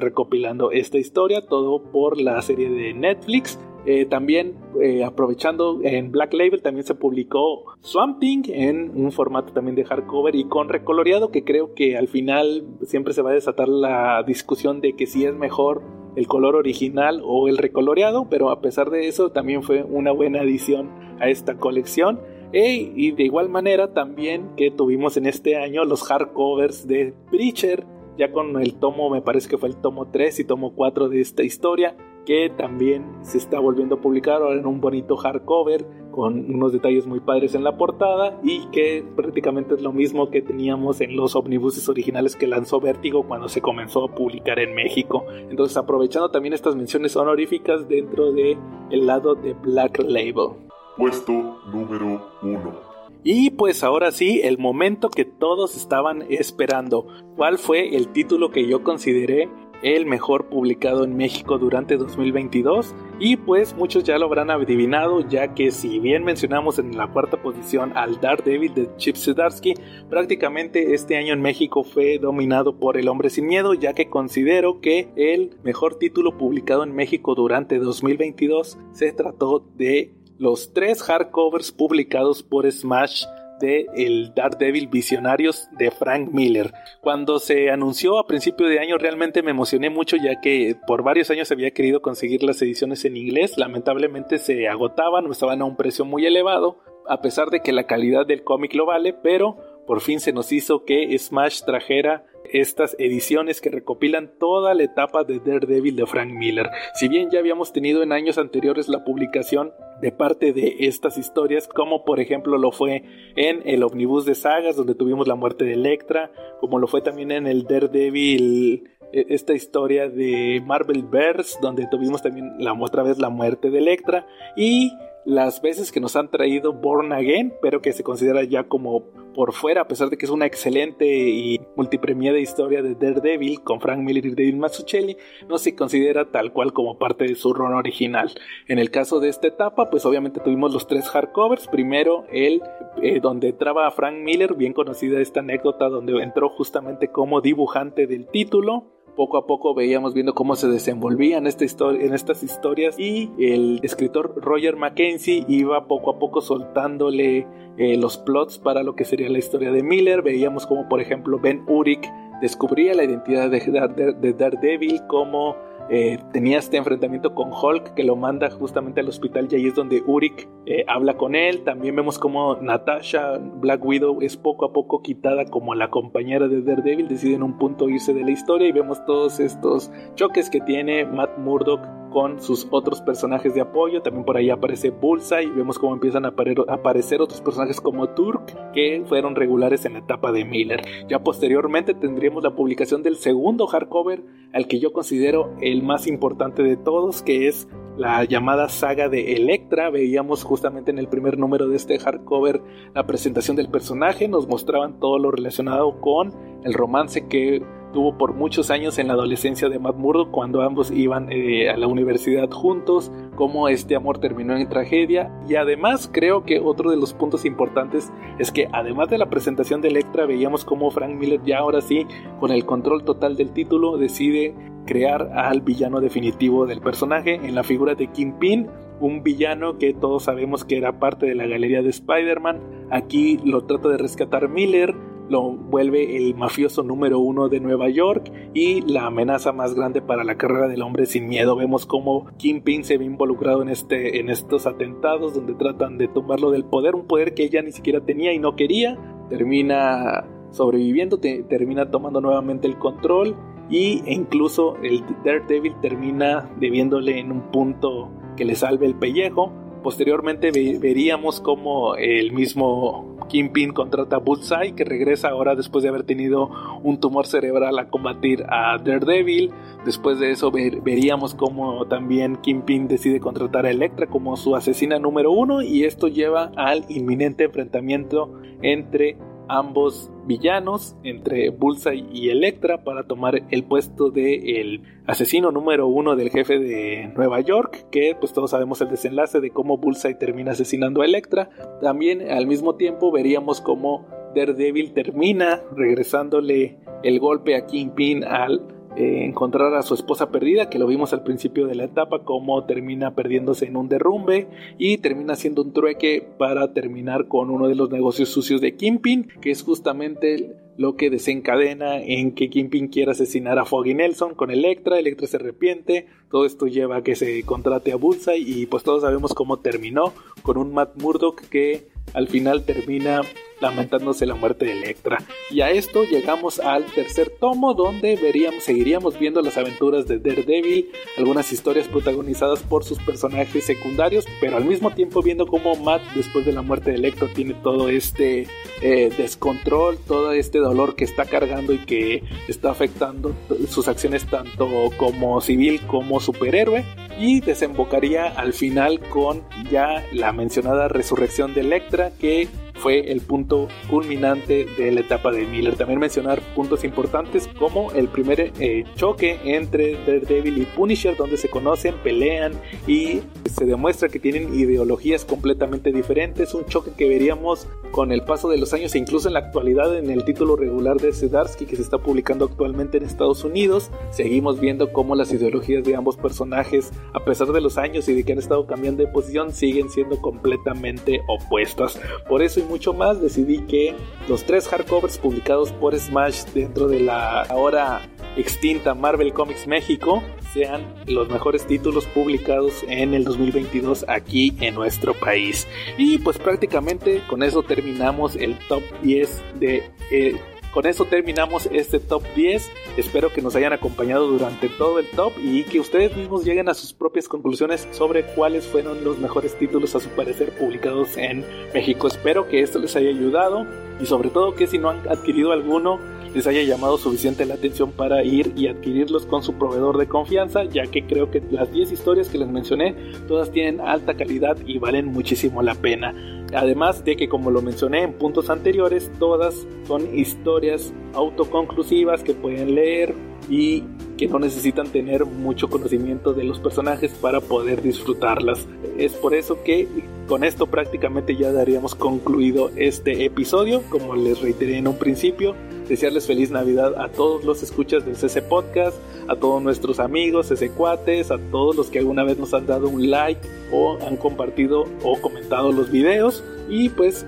recopilando esta historia, todo por la serie de Netflix. Eh, también eh, aprovechando en Black Label también se publicó Swamp Thing en un formato también de hardcover y con recoloreado que creo que al final siempre se va a desatar la discusión de que si es mejor el color original o el recoloreado, pero a pesar de eso también fue una buena adición a esta colección. Y de igual manera también que tuvimos en este año los hardcovers de Preacher, ya con el tomo, me parece que fue el tomo 3 y tomo 4 de esta historia, que también se está volviendo a publicar ahora en un bonito hardcover con unos detalles muy padres en la portada y que prácticamente es lo mismo que teníamos en los omnibuses originales que lanzó Vértigo cuando se comenzó a publicar en México. Entonces aprovechando también estas menciones honoríficas dentro de el lado de Black Label. Puesto número 1. Y pues ahora sí, el momento que todos estaban esperando. ¿Cuál fue el título que yo consideré el mejor publicado en México durante 2022 y pues muchos ya lo habrán adivinado ya que si bien mencionamos en la cuarta posición al Daredevil de Chip Zdarsky prácticamente este año en México fue dominado por El Hombre Sin Miedo ya que considero que el mejor título publicado en México durante 2022 se trató de los tres hardcovers publicados por Smash de el Daredevil Visionarios de Frank Miller. Cuando se anunció a principio de año realmente me emocioné mucho ya que por varios años había querido conseguir las ediciones en inglés, lamentablemente se agotaban estaban a un precio muy elevado, a pesar de que la calidad del cómic lo vale, pero por fin se nos hizo que Smash trajera estas ediciones que recopilan toda la etapa de Daredevil de Frank Miller. Si bien ya habíamos tenido en años anteriores la publicación de parte de estas historias, como por ejemplo lo fue en el Omnibus de Sagas, donde tuvimos la muerte de Electra, como lo fue también en el Daredevil e, esta historia de Marvel Verse, donde tuvimos también la otra vez la muerte de Electra y las veces que nos han traído Born Again, pero que se considera ya como por fuera, a pesar de que es una excelente y multipremiada historia de Daredevil con Frank Miller y David Mazzucchelli, no se considera tal cual como parte de su run original. En el caso de esta etapa, pues obviamente tuvimos los tres hardcovers. Primero, el eh, donde entraba Frank Miller, bien conocida esta anécdota donde entró justamente como dibujante del título poco a poco veíamos viendo cómo se desenvolvían en estas historias y el escritor Roger Mackenzie iba poco a poco soltándole eh, los plots para lo que sería la historia de Miller. Veíamos como por ejemplo Ben Urich descubría la identidad de, de Daredevil como eh, tenía este enfrentamiento con Hulk que lo manda justamente al hospital y ahí es donde Uric eh, habla con él. También vemos como Natasha Black Widow es poco a poco quitada como la compañera de Daredevil, decide en un punto irse de la historia y vemos todos estos choques que tiene Matt Murdock con sus otros personajes de apoyo. También por ahí aparece Bullseye y vemos cómo empiezan a aparecer otros personajes como Turk que fueron regulares en la etapa de Miller. Ya posteriormente tendríamos la publicación del segundo hardcover al que yo considero el más importante de todos, que es la llamada saga de Electra. Veíamos justamente en el primer número de este hardcover la presentación del personaje, nos mostraban todo lo relacionado con el romance que tuvo por muchos años en la adolescencia de Matt Murdock cuando ambos iban eh, a la universidad juntos, cómo este amor terminó en tragedia y además creo que otro de los puntos importantes es que además de la presentación de Electra veíamos cómo Frank Miller ya ahora sí con el control total del título decide crear al villano definitivo del personaje en la figura de Kingpin un villano que todos sabemos que era parte de la galería de Spider-Man. Aquí lo trata de rescatar Miller, lo vuelve el mafioso número uno de Nueva York y la amenaza más grande para la carrera del hombre sin miedo. Vemos cómo Kingpin se ve involucrado en, este, en estos atentados donde tratan de tomarlo del poder, un poder que ella ni siquiera tenía y no quería. Termina sobreviviendo, termina tomando nuevamente el control y e incluso el Daredevil termina debiéndole en un punto que le salve el pellejo. Posteriormente veríamos como el mismo Kingpin contrata a Bullseye, que regresa ahora después de haber tenido un tumor cerebral a combatir a Daredevil. Después de eso veríamos cómo también Kingpin decide contratar a Electra como su asesina número uno y esto lleva al inminente enfrentamiento entre ambos villanos entre Bullseye y Electra para tomar el puesto de el asesino número uno del jefe de Nueva York que pues todos sabemos el desenlace de cómo Bullseye termina asesinando a Electra también al mismo tiempo veríamos cómo Daredevil termina regresándole el golpe a Kingpin al eh, encontrar a su esposa perdida, que lo vimos al principio de la etapa, como termina perdiéndose en un derrumbe y termina siendo un trueque para terminar con uno de los negocios sucios de Kimpin, que es justamente lo que desencadena en que Kimpin quiera asesinar a Foggy Nelson con Electra, Electra se arrepiente, todo esto lleva a que se contrate a Bullseye y pues todos sabemos cómo terminó con un Matt Murdock que al final termina lamentándose la muerte de Electra. Y a esto llegamos al tercer tomo donde veríamos, seguiríamos viendo las aventuras de Daredevil, algunas historias protagonizadas por sus personajes secundarios, pero al mismo tiempo viendo cómo Matt después de la muerte de Electra tiene todo este eh, descontrol, todo este dolor que está cargando y que está afectando sus acciones tanto como civil como superhéroe. Y desembocaría al final con ya la mencionada resurrección de Electra que fue el punto culminante de la etapa de Miller. También mencionar puntos importantes como el primer eh, choque entre Daredevil y Punisher, donde se conocen, pelean y se demuestra que tienen ideologías completamente diferentes. Un choque que veríamos con el paso de los años e incluso en la actualidad en el título regular de Sedarsky que se está publicando actualmente en Estados Unidos. Seguimos viendo cómo las ideologías de ambos personajes, a pesar de los años y de que han estado cambiando de posición, siguen siendo completamente opuestas. Por eso mucho más, decidí que los tres hardcovers publicados por Smash dentro de la ahora extinta Marvel Comics México sean los mejores títulos publicados en el 2022 aquí en nuestro país. Y pues prácticamente con eso terminamos el top 10 de eh, con eso terminamos este top 10. Espero que nos hayan acompañado durante todo el top y que ustedes mismos lleguen a sus propias conclusiones sobre cuáles fueron los mejores títulos a su parecer publicados en México. Espero que esto les haya ayudado y sobre todo que si no han adquirido alguno les haya llamado suficiente la atención para ir y adquirirlos con su proveedor de confianza, ya que creo que las 10 historias que les mencioné todas tienen alta calidad y valen muchísimo la pena. Además de que como lo mencioné en puntos anteriores, todas son historias autoconclusivas que pueden leer y que no necesitan tener mucho conocimiento de los personajes para poder disfrutarlas. Es por eso que con esto prácticamente ya daríamos concluido este episodio. Como les reiteré en un principio, desearles feliz Navidad a todos los escuchas del CC Podcast, a todos nuestros amigos, CC Cuates, a todos los que alguna vez nos han dado un like o han compartido o comentado los videos. Y pues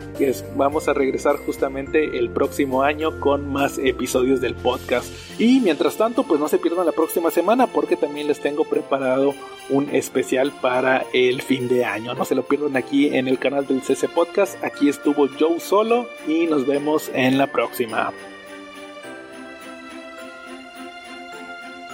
vamos a regresar justamente el próximo año con más episodios del podcast. Y mientras tanto, pues no se pierdan la próxima semana porque también les tengo preparado un especial para el fin de año. No se lo pierdan aquí en el canal del CC Podcast. Aquí estuvo Joe solo y nos vemos en la próxima.